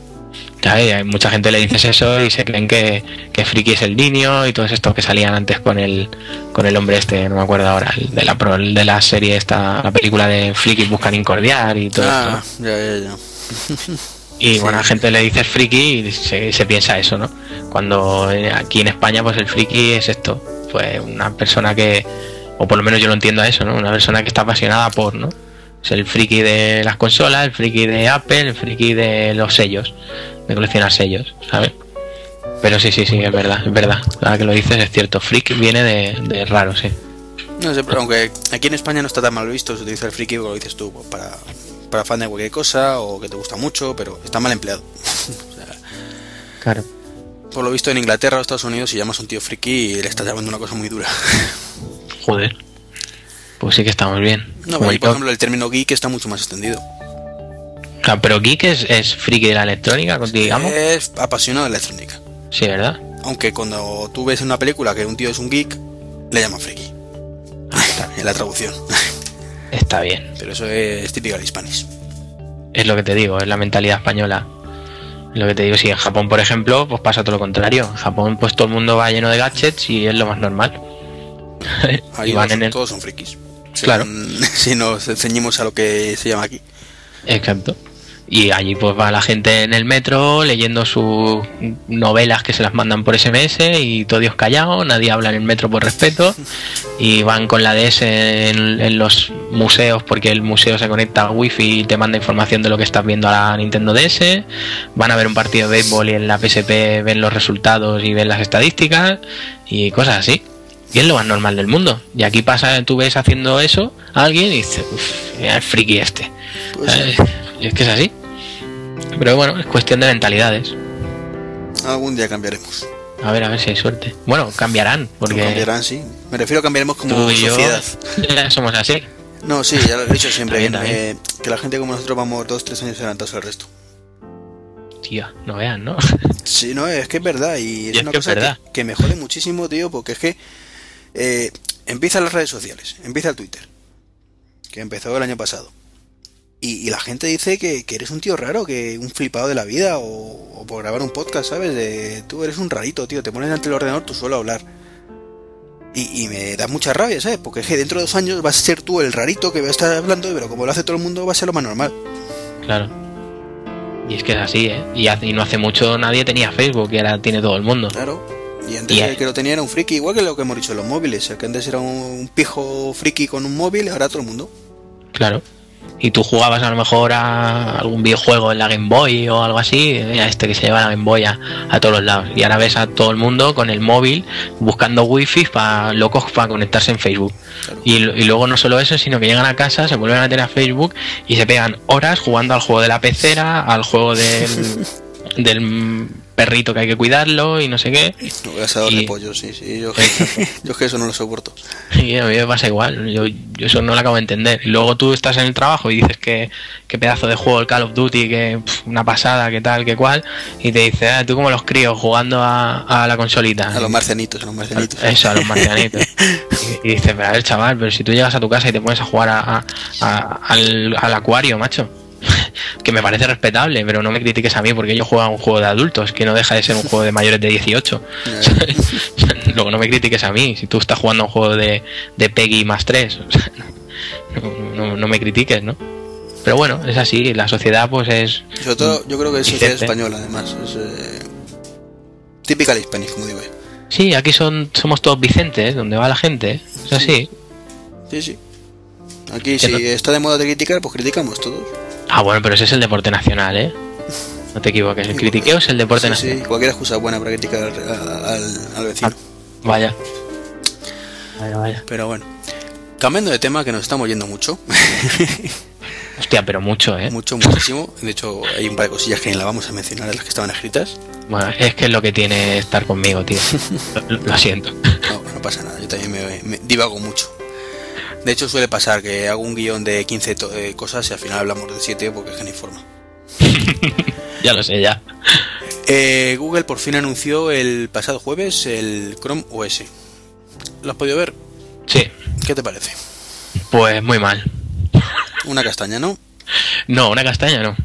Speaker 2: Hay mucha gente le dices eso y se creen que, que friki es el niño y todos estos que salían antes con el con el hombre este, no me acuerdo ahora, el de la el de la serie esta, la película de friki buscan incordiar y todo
Speaker 1: Ah,
Speaker 2: esto.
Speaker 1: ya, ya, ya.
Speaker 2: Y bueno, a la gente le dices friki y se, se piensa eso, ¿no? Cuando eh, aquí en España, pues el friki es esto, pues una persona que, o por lo menos yo lo entiendo a eso, ¿no? Una persona que está apasionada por, ¿no? Es el friki de las consolas, el friki de Apple, el friki de los sellos, de coleccionar sellos, ¿sabes? Pero sí, sí, sí, es verdad, es verdad. Ahora que lo dices es cierto, freak viene de, de raro, sí.
Speaker 1: No sé, pero aunque aquí en España no está tan mal visto, se utiliza el friki, como lo dices tú, pues, para, para fan de cualquier cosa o que te gusta mucho, pero está mal empleado. O sea,
Speaker 2: Claro.
Speaker 1: por lo visto en Inglaterra o Estados Unidos, si llamas a un tío friki, le estás llamando una cosa muy dura.
Speaker 2: Joder. Pues sí que estamos bien.
Speaker 1: No, pero ahí, por ejemplo, el término geek está mucho más extendido.
Speaker 2: Claro, pero geek es, es friki de la electrónica, digamos.
Speaker 1: Es apasionado de la electrónica.
Speaker 2: Sí, ¿verdad?
Speaker 1: Aunque cuando tú ves en una película que un tío es un geek, le llaman friki. en la traducción.
Speaker 2: Está bien.
Speaker 1: Pero eso es típico del hispanis.
Speaker 2: Es lo que te digo, es la mentalidad española. Es lo que te digo, si en Japón, por ejemplo, pues pasa todo lo contrario. En Japón, pues todo el mundo va lleno de gadgets y es lo más normal.
Speaker 1: Ahí
Speaker 2: van en el...
Speaker 1: todos son frikis.
Speaker 2: Claro.
Speaker 1: Si nos ceñimos a lo que se llama aquí.
Speaker 2: Exacto. Y allí pues va la gente en el metro leyendo sus novelas que se las mandan por SMS y todo Dios callado, nadie habla en el metro por respeto y van con la DS en, en los museos porque el museo se conecta a wifi y te manda información de lo que estás viendo a la Nintendo DS, van a ver un partido de béisbol y en la PSP ven los resultados y ven las estadísticas y cosas así. Y es lo más normal del mundo. Y aquí pasa, tú ves haciendo eso a alguien y dices, uff, el friki este.
Speaker 1: Pues
Speaker 2: es que es así. Pero bueno, es cuestión de mentalidades.
Speaker 1: Algún día cambiaremos.
Speaker 2: A ver, a ver si hay suerte. Bueno, cambiarán, porque
Speaker 1: cambiarán, sí. Me refiero a cambiaremos como
Speaker 2: tú y yo
Speaker 1: sociedad.
Speaker 2: ya somos así.
Speaker 1: No, sí, ya lo he dicho siempre. Que, eh, que la gente como nosotros vamos dos, tres años adelantados al resto.
Speaker 2: Tío, no vean, ¿no?
Speaker 1: Sí, no, es que es verdad. Y es
Speaker 2: es
Speaker 1: una
Speaker 2: que es
Speaker 1: cosa que,
Speaker 2: verdad.
Speaker 1: que me jode muchísimo, tío, porque es que eh, empiezan las redes sociales, empieza el Twitter, que empezó el año pasado. Y, y la gente dice que, que eres un tío raro, que un flipado de la vida, o, o por grabar un podcast, ¿sabes? De tú eres un rarito, tío, te pones ante el ordenador, tú suelo hablar. Y, y me da mucha rabia, ¿sabes? Porque es que dentro de dos años vas a ser tú el rarito que va a estar hablando, pero como lo hace todo el mundo, va a ser lo más normal.
Speaker 2: Claro. Y es que es así, ¿eh? Y, hace- y no hace mucho nadie tenía Facebook y ahora tiene todo el mundo.
Speaker 1: Claro. Y antes
Speaker 2: Y
Speaker 1: el que lo tenía era un friki, igual que lo que hemos dicho los móviles. El que antes era un, un pijo friki con un móvil, ahora todo el mundo.
Speaker 2: Claro. Y tú jugabas a lo mejor a algún videojuego en la Game Boy o algo así, a este que se lleva la Game Boy a, a todos los lados. Y ahora ves a todo el mundo con el móvil buscando wifi para locos para conectarse en Facebook. Y, y luego no solo eso, sino que llegan a casa, se vuelven a meter a Facebook y se pegan horas jugando al juego de la pecera, al juego del del perrito que hay que cuidarlo y no sé qué.
Speaker 1: No, asador
Speaker 2: Y-
Speaker 1: de pollo, sí, sí. Yo, yo es que eso no lo soporto.
Speaker 2: Y a mí me pasa igual, yo, yo eso no lo acabo de entender. Y luego tú estás en el trabajo y dices que, que pedazo de juego el Call of Duty, que una pasada, que tal, que cual, y te dice, ah, tú como los críos jugando a, a la consolita.
Speaker 1: A los marcianitos, a los marcianitos.
Speaker 2: Eso, a los marcianitos. y, y dices, pero a ver, chaval, pero si tú llegas a tu casa y te pones a jugar a- al, al acuario, macho. que me parece respetable, pero no me critiques a mí porque yo juego a un juego de adultos, que no deja de ser un juego de mayores de 18. Luego no me critiques a mí, si tú estás jugando a un juego de, de Peggy más 3. o sea, no, no- no me critiques, ¿no? Pero bueno, es así, la sociedad pues es...
Speaker 1: Sobre todo, yo creo que es sociedad española, además. Es eh, típica de Hispanic, como digo yo.
Speaker 2: Sí, aquí son somos todos Vicentes, donde va la gente, es así.
Speaker 1: Sí, sí. Aquí, si
Speaker 2: no-
Speaker 1: está de moda de criticar, pues criticamos todos.
Speaker 2: Ah, bueno, pero ese es el deporte nacional, ¿eh? No te equivoques, el critiqueo es el deporte
Speaker 1: Sí,
Speaker 2: nacional.
Speaker 1: sí, cualquier excusa buena para criticar al, al- al vecino.
Speaker 2: Vaya. Vaya, vaya.
Speaker 1: Pero bueno. Cambiando de tema, que nos estamos yendo mucho.
Speaker 2: Hostia, pero mucho, ¿eh?
Speaker 1: mucho, muchísimo. De hecho, hay un par de cosillas que ni la vamos a mencionar, de las que estaban escritas.
Speaker 2: Bueno, es que es lo que tiene estar conmigo, tío. Lo, lo siento.
Speaker 1: No, no pasa nada, yo también me, me divago mucho. De hecho, suele pasar que hago un guion de 15 to- eh, cosas y al final hablamos de 7 porque es que no.
Speaker 2: Ya lo sé, ya.
Speaker 1: Eh, Google por fin anunció el pasado jueves el Chrome OS. ¿Lo has podido ver?
Speaker 2: Sí,
Speaker 1: ¿Qué te parece?
Speaker 2: pues muy mal.
Speaker 1: Una castaña, ¿no?
Speaker 2: No, una castaña no.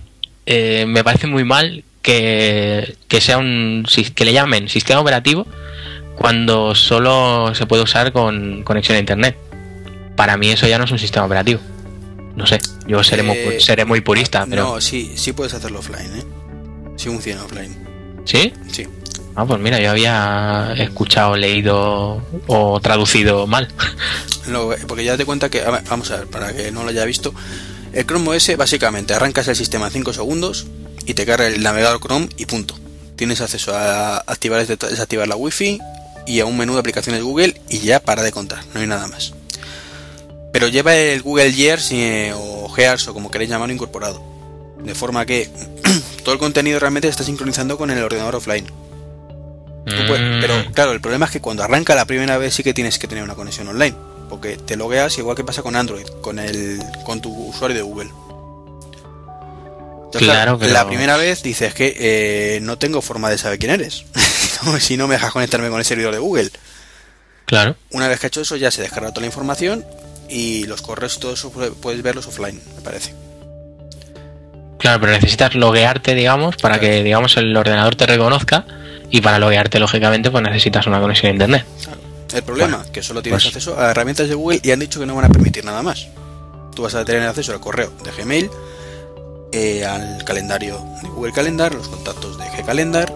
Speaker 2: Eh, me parece muy mal que, que sea un que le llamen sistema operativo cuando solo se puede usar con conexión a internet. Para mí eso ya no es un sistema operativo. No sé, yo seré, muy,
Speaker 1: Eh,
Speaker 2: seré muy purista, pero
Speaker 1: No, sí, sí puedes hacerlo offline, ¿eh? Sí funciona offline.
Speaker 2: ¿sí?
Speaker 1: Sí.
Speaker 2: Ah, pues mira, yo había escuchado, leído o traducido mal.
Speaker 1: Porque ya te cuenta que, vamos a ver, para que no lo haya visto, el Chrome OS básicamente arrancas el sistema en 5 segundos y te carga el navegador Chrome y punto. Tienes acceso a activar desactivar la Wi-Fi y a un menú de aplicaciones Google y ya para de contar, no hay nada más. Pero lleva el Google Gears eh, o Gears o como queréis llamarlo incorporado. De forma que todo el contenido realmente está sincronizando con el ordenador offline. Puedes-
Speaker 2: Mm,
Speaker 1: pero claro, el problema es que cuando arranca la primera vez sí que tienes que tener una conexión online. Porque te logueas igual que pasa con Android, con el con tu usuario de Google. Entonces,
Speaker 2: Claro,
Speaker 1: La primera vez dices que eh, no tengo forma de saber quién eres. si no me dejas conectarme con el servidor de Google.
Speaker 2: claro.
Speaker 1: Una vez que ha hecho eso ya se descarga toda la información y los correos y todo eso pu- puedes verlos offline, me parece.
Speaker 2: Claro, pero necesitas loguearte, digamos, para que, digamos, el ordenador te reconozca y para loguearte, lógicamente, pues necesitas una conexión a internet.
Speaker 1: El problema
Speaker 2: Bueno,
Speaker 1: que solo tienes
Speaker 2: pues-
Speaker 1: acceso a herramientas de Google y han dicho que no van a permitir nada más. Tú vas a tener acceso al correo de Gmail, eh, al calendario de Google Calendar, los contactos de Gcalendar,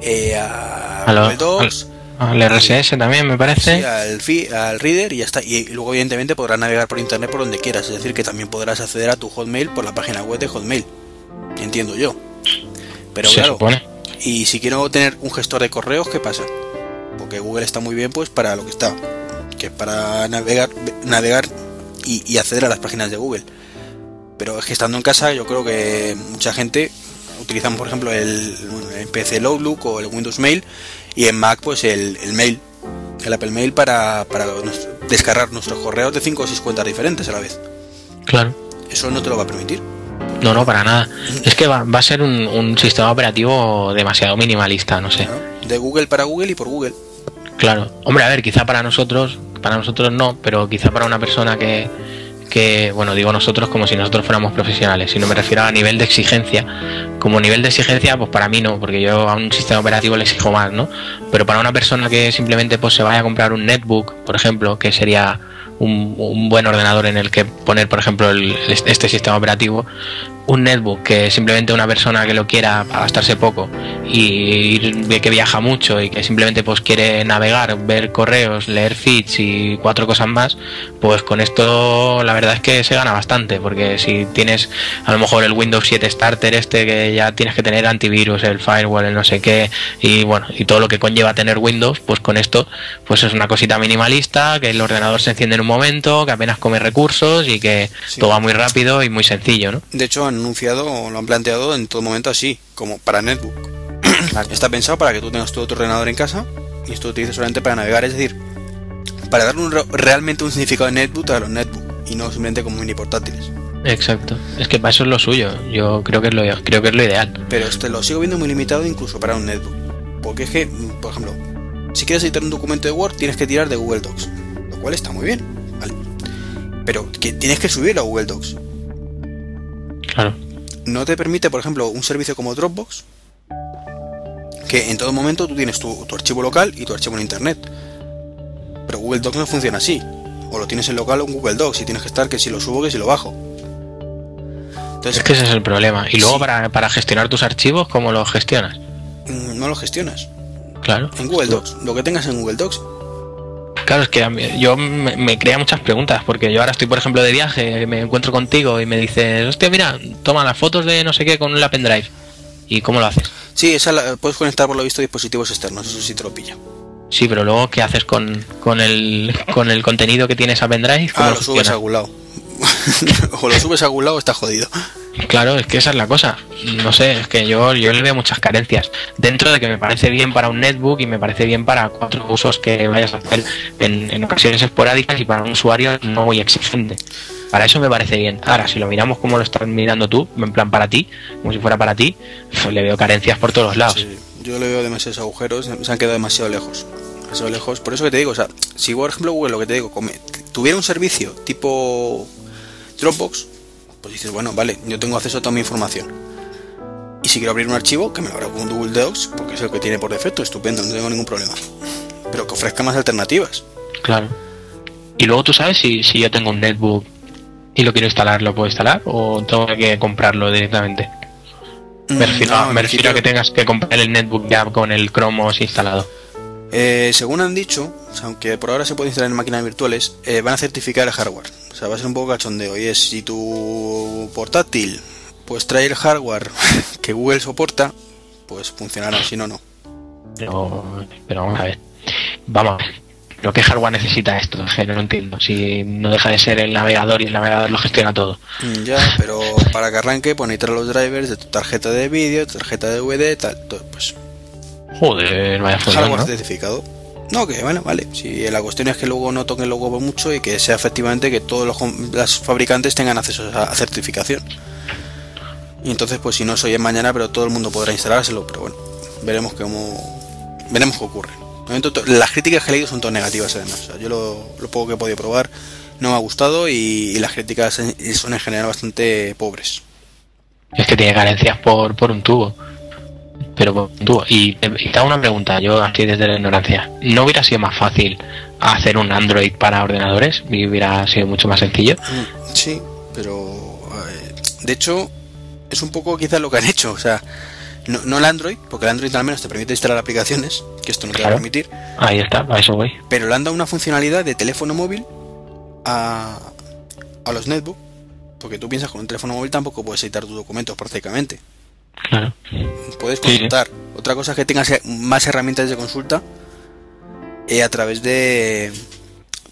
Speaker 1: eh, a
Speaker 2: A lo-
Speaker 1: Google Docs,
Speaker 2: Al RSS también, me parece.
Speaker 1: sí, al, fi- al Reader y ya está. Y luego, evidentemente, podrás navegar por internet por donde quieras. Es decir, que también podrás acceder a tu Hotmail por la página web de Hotmail. Entiendo yo. Pero
Speaker 2: se
Speaker 1: claro,
Speaker 2: supone.
Speaker 1: y si quiero tener un gestor de correos, ¿qué pasa? Porque Google está muy bien pues para lo que está, que es para navegar, navegar y, y acceder a las páginas de Google. Pero es que estando en casa yo creo que mucha gente utilizan por ejemplo el, el PC el Outlook o el Windows Mail y en Mac pues el, el Mail, el Apple Mail para, para nos- descargar nuestros correos de 5 o 6 cuentas diferentes a la vez.
Speaker 2: Claro.
Speaker 1: Eso no te lo va a permitir.
Speaker 2: No, no, para nada. Es que va, va a ser un, un sistema operativo demasiado minimalista, no sé.
Speaker 1: De Google para Google y por Google.
Speaker 2: Claro. Hombre, a ver, quizá para nosotros, para nosotros no, pero quizá para una persona que, que, bueno, digo nosotros como si nosotros fuéramos profesionales, si no me refiero a nivel de exigencia. Como nivel de exigencia, pues para mí no, porque yo a un sistema operativo le exijo más, ¿no? Pero para una persona que simplemente pues se vaya a comprar un netbook, por ejemplo, que sería un, un buen ordenador en el que poner, por ejemplo, el- este sistema operativo, un netbook que simplemente una persona que lo quiera gastarse poco y ve que viaja mucho y que simplemente pues quiere navegar, ver correos, leer feeds y cuatro cosas más, pues con esto la verdad es que se gana bastante, porque si tienes a lo mejor el Windows 7 Starter este que ya tienes que tener antivirus, el firewall, el no sé qué y bueno, y todo lo que conlleva tener Windows, pues con esto pues es una cosita minimalista, que el ordenador se enciende en un momento, que apenas come recursos y que
Speaker 1: Sí.
Speaker 2: todo va muy rápido y muy sencillo, ¿no?
Speaker 1: De hecho, han anunciado, lo han planteado en todo momento así, como para netbook. Está pensado para que tú tengas todo tu ordenador en casa y esto lo utilices solamente para navegar, es decir, para darle un re- realmente un significado de netbook a los netbook y no simplemente como mini portátiles.
Speaker 2: Exacto. Es que para eso es lo suyo. Yo creo que es lo, creo que es lo ideal.
Speaker 1: Pero este lo sigo viendo muy limitado incluso para un netbook. Porque es que, por ejemplo, si quieres editar un documento de Word tienes que tirar de Google Docs, lo cual está muy bien, ¿vale? Pero que tienes que subirlo a Google Docs.
Speaker 2: Claro.
Speaker 1: no te permite, por ejemplo, un servicio como Dropbox, que en todo momento tú tienes tu, tu archivo local y tu archivo en Internet. Pero Google Docs no funciona así. O lo tienes en local o en Google Docs y tienes que estar que si lo subo que si lo bajo. Entonces,
Speaker 2: Es que ese es el problema. Y luego
Speaker 1: Sí.
Speaker 2: para, para gestionar tus archivos, ¿cómo los gestionas?
Speaker 1: mm, no lo gestionas.
Speaker 2: Claro.
Speaker 1: En Google Docs, lo que tengas en Google Docs.
Speaker 2: Claro, es que a mí- yo me, me crea muchas preguntas, porque yo ahora estoy, por ejemplo, de viaje, me encuentro contigo y me dices, hostia, mira, toma las fotos de no sé qué con la pendrive. ¿Y cómo lo haces?
Speaker 1: Sí, esa la, puedes conectar por lo visto dispositivos externos, eso sí te lo pilla.
Speaker 2: Sí, pero luego, ¿qué haces con, con, el, con el contenido que tiene esa pendrive? ¿Cómo
Speaker 1: Ah,
Speaker 2: lo
Speaker 1: subes a algún lado. o lo subes a algún lado o está jodido.
Speaker 2: Claro, es que esa es la cosa. No sé, es que yo, yo le veo muchas carencias. Dentro de que me parece bien para un netbook y me parece bien para cuatro usos que vayas a hacer en, en ocasiones esporádicas y para un usuario no muy exigente. Para eso me parece bien. Ahora, si lo miramos como lo estás mirando tú, en plan para ti, como si fuera para ti, pues le veo carencias por todos lados.
Speaker 1: Yo le veo demasiados agujeros, se han quedado demasiado lejos. Demasiado lejos. Por eso que te digo, o sea, si por ejemplo Google lo que te digo, tuviera un servicio tipo Dropbox, pues dices, bueno, vale, yo tengo acceso a toda mi información. Y si quiero abrir un archivo, que me lo abra con Google Docs, porque es el que tiene por defecto, estupendo, no tengo ningún problema. Pero que ofrezca más alternativas.
Speaker 2: Claro. Y luego tú sabes si, si yo tengo un netbook y lo quiero instalar, ¿lo puedo instalar? ¿O tengo que comprarlo directamente? Me refiero,
Speaker 1: Mm, No,
Speaker 2: me refiero a que tengas que comprar el netbook ya con el Chromos instalado.
Speaker 1: Eh, según han dicho, aunque por ahora se puede instalar en máquinas virtuales, eh, van a certificar el hardware. O sea, va a ser un poco cachondeo. Y es si tu portátil pues trae el hardware que Google soporta, pues funcionará, si no, no.
Speaker 2: Pero, pero vamos a ver. Vamos. ¿Pero qué hardware necesita esto? Es que no lo entiendo. Si no deja de ser el navegador y el navegador lo gestiona todo.
Speaker 1: Mm, Ya, pero para que arranque, pues necesitas los drivers de tu tarjeta de vídeo, tarjeta de DVD, tal. todo, pues
Speaker 2: Joder, vaya
Speaker 1: hardware
Speaker 2: ¿no?
Speaker 1: certificado. No, que bueno, vale. Si la cuestión es que luego no toquen los huevos mucho y que sea efectivamente que todos los las fabricantes tengan acceso a, a certificación. Y entonces, pues si no soy en mañana, pero todo el mundo podrá instalárselo. Pero bueno, veremos cómo veremos qué ocurre. Las críticas que he leído son todas negativas, además. O sea, yo lo, lo poco que he podido probar no me ha gustado y, y las críticas son en general bastante pobres.
Speaker 2: Es que tiene carencias por, por un tubo. Pero tubo. Y, te- y te hago una pregunta, yo aquí desde la ignorancia. ¿No hubiera sido más fácil hacer un Android para ordenadores? Y hubiera sido mucho más sencillo.
Speaker 1: Mm, Sí, pero eh, de hecho es un poco quizás lo que han hecho, o sea, no, no el Android, porque el Android al menos te permite instalar aplicaciones, que esto no te va a permitir,
Speaker 2: Ahí está, a eso voy.
Speaker 1: pero le han dado una funcionalidad de teléfono móvil a, a los netbook, porque tú piensas con un teléfono móvil tampoco puedes editar tus documentos prácticamente,
Speaker 2: Claro.
Speaker 1: puedes
Speaker 2: sí.
Speaker 1: consultar. Otra cosa es que tengas eh, más herramientas de consulta eh, a través de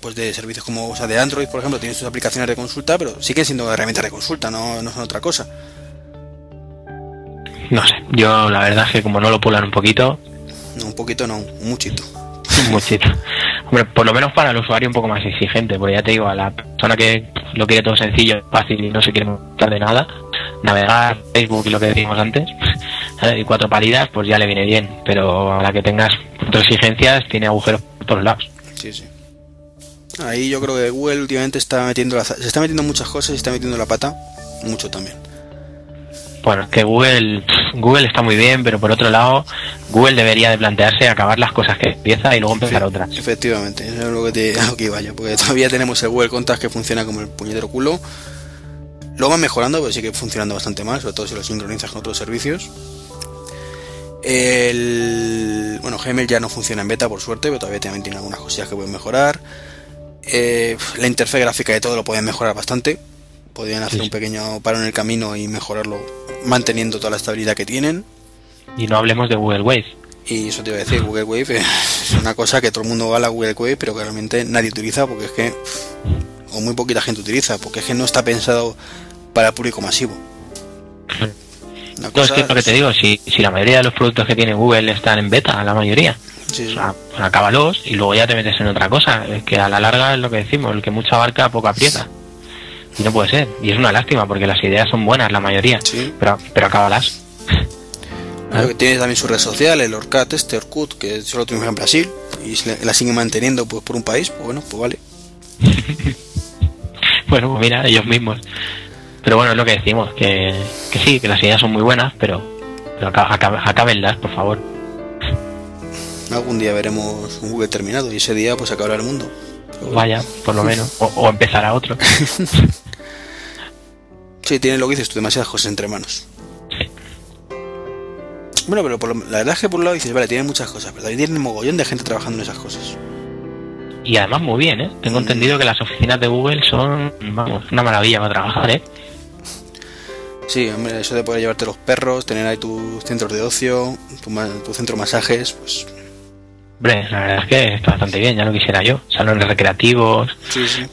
Speaker 1: pues de servicios como o sea, de Android, por ejemplo, tienes tus aplicaciones de consulta, pero siguen siendo herramientas de consulta, no, no son otra cosa.
Speaker 2: No sé, yo la verdad es que como no lo pulan un poquito,
Speaker 1: No, un poquito no, un muchito.
Speaker 2: un muchito. Hombre, por lo menos para el usuario un poco más exigente, porque ya te digo, a la persona que lo quiere todo sencillo, fácil y no se quiere montar de nada, navegar, Facebook y lo que decíamos antes, y cuatro paridas, pues ya le viene bien, pero a la que tengas otras exigencias, tiene agujeros por todos lados.
Speaker 1: Sí, sí. Ahí yo creo que Google últimamente está metiendo la, se está metiendo muchas cosas y está metiendo la pata mucho también.
Speaker 2: Bueno, es que Google, Google está muy bien, pero por otro lado, Google debería de plantearse acabar las cosas que empieza y luego empezar otras.
Speaker 1: Efectivamente, eso es lo que, te, lo que iba yo, porque todavía tenemos el Google Contacts que funciona como el puñetero culo. Lo van mejorando, pero sigue funcionando bastante mal, sobre todo si lo sincronizas con otros servicios. El, bueno, Gmail ya no funciona en beta, por suerte, pero todavía también tiene algunas cosillas que pueden mejorar. Eh, la interfaz gráfica de todo lo pueden mejorar bastante. Podrían hacer
Speaker 2: Sí.
Speaker 1: un pequeño paro en el camino y mejorarlo manteniendo toda la estabilidad que tienen.
Speaker 2: Y no hablemos de Google Wave.
Speaker 1: Y eso te iba a decir, Google Wave es una cosa que todo el mundo va a la Google Wave, pero que realmente nadie utiliza porque es que pff, o muy poquita gente utiliza, porque es que no está pensado para el público masivo. Una
Speaker 2: No, es
Speaker 1: cosa-
Speaker 2: que es lo que te digo, si, si la mayoría de los productos que tiene Google están en beta, la mayoría,
Speaker 1: Sí,
Speaker 2: o sea, pues acábalos y luego ya te metes en otra cosa. Es que a la larga es lo que decimos, el que mucho abarca, poco aprieta. Y no puede ser. Y es una lástima porque las ideas son buenas, la mayoría.
Speaker 1: Sí.
Speaker 2: Pero, pero acábalas.
Speaker 1: Claro que tiene también su red social, el Orcat este, Orkut, que solo triunfa en Brasil y la sigue manteniendo pues por un país, pues bueno, pues vale.
Speaker 2: Bueno, pues mira, ellos mismos. Pero bueno, es lo que decimos, que, que sí, que las ideas son muy buenas, pero, pero acábenlas, por favor.
Speaker 1: Algún día veremos un Google terminado y ese día pues acabará el mundo. Pero.
Speaker 2: Vaya, por lo menos. O, o empezará otro.
Speaker 1: Sí, tiene lo que dices tú, demasiadas cosas entre manos. Bueno, pero por lo- la verdad es que por un lado dices, vale, tiene muchas cosas, pero también tiene un mogollón de gente trabajando en esas cosas.
Speaker 2: Y además muy bien, ¿eh? Tengo entendido que las oficinas de Google son, vamos, una maravilla para trabajar, ¿eh?
Speaker 1: Sí, hombre, eso de poder llevarte los perros, tener ahí tus centros de ocio, tu, tu centro de masajes, pues
Speaker 2: Hombre, la verdad es que está bastante bien, ya lo quisiera yo. Salones recreativos,
Speaker 1: sí, sí.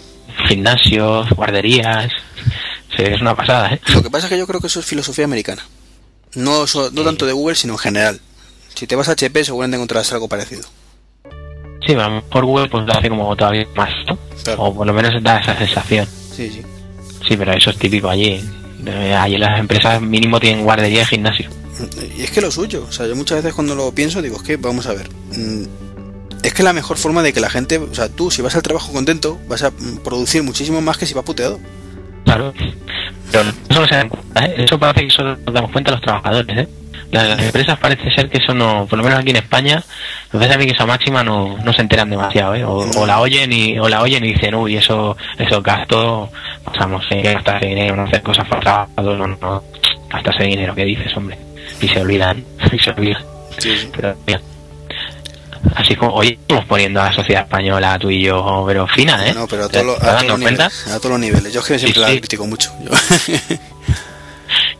Speaker 2: gimnasios, guarderías. Sí, es una pasada, ¿eh?
Speaker 1: Lo que pasa es que yo creo que eso es filosofía americana. No, so- no tanto de Google, sino en general. Si te vas a HP seguramente encontrarás algo parecido.
Speaker 2: Sí, a lo mejor Google pues lo hace como todavía más, ¿no?
Speaker 1: Claro.
Speaker 2: O por lo menos da esa sensación.
Speaker 1: Sí, sí.
Speaker 2: Sí, pero eso es típico allí. Eh, Allí las empresas mínimo tienen guardería y gimnasio.
Speaker 1: Y es que lo suyo, o sea, yo muchas veces cuando lo pienso digo, es que vamos a ver. mm, Es que la mejor forma de que la gente, o sea, tú si vas al trabajo contento, vas a mm, producir muchísimo más que si vas puteado.
Speaker 2: Claro. Pero eso no se dan cuenta, ¿eh? Eso parece que solo nos damos cuenta los trabajadores, ¿eh? Las, las empresas parece ser que eso no, por lo menos aquí en España, me parece a mí que esa máxima no, no se enteran demasiado, ¿eh? O, o la oyen y, o la oyen y dicen, uy, eso, eso gasto, pasamos, que gastarse dinero, no hacer cosas trabajador, no, no, gastarse dinero, ¿qué dices, hombre? Y se olvidan, y se olvidan.
Speaker 1: Sí, sí.
Speaker 2: Pero, mira. Así como hoy estamos poniendo a la sociedad española, tú y yo, pero fina, ¿eh?
Speaker 1: No, pero a
Speaker 2: ¿Te
Speaker 1: todos los-
Speaker 2: estás
Speaker 1: a todos niveles. A todos los niveles. Yo es que siempre
Speaker 2: Sí,
Speaker 1: la critico mucho. Yo-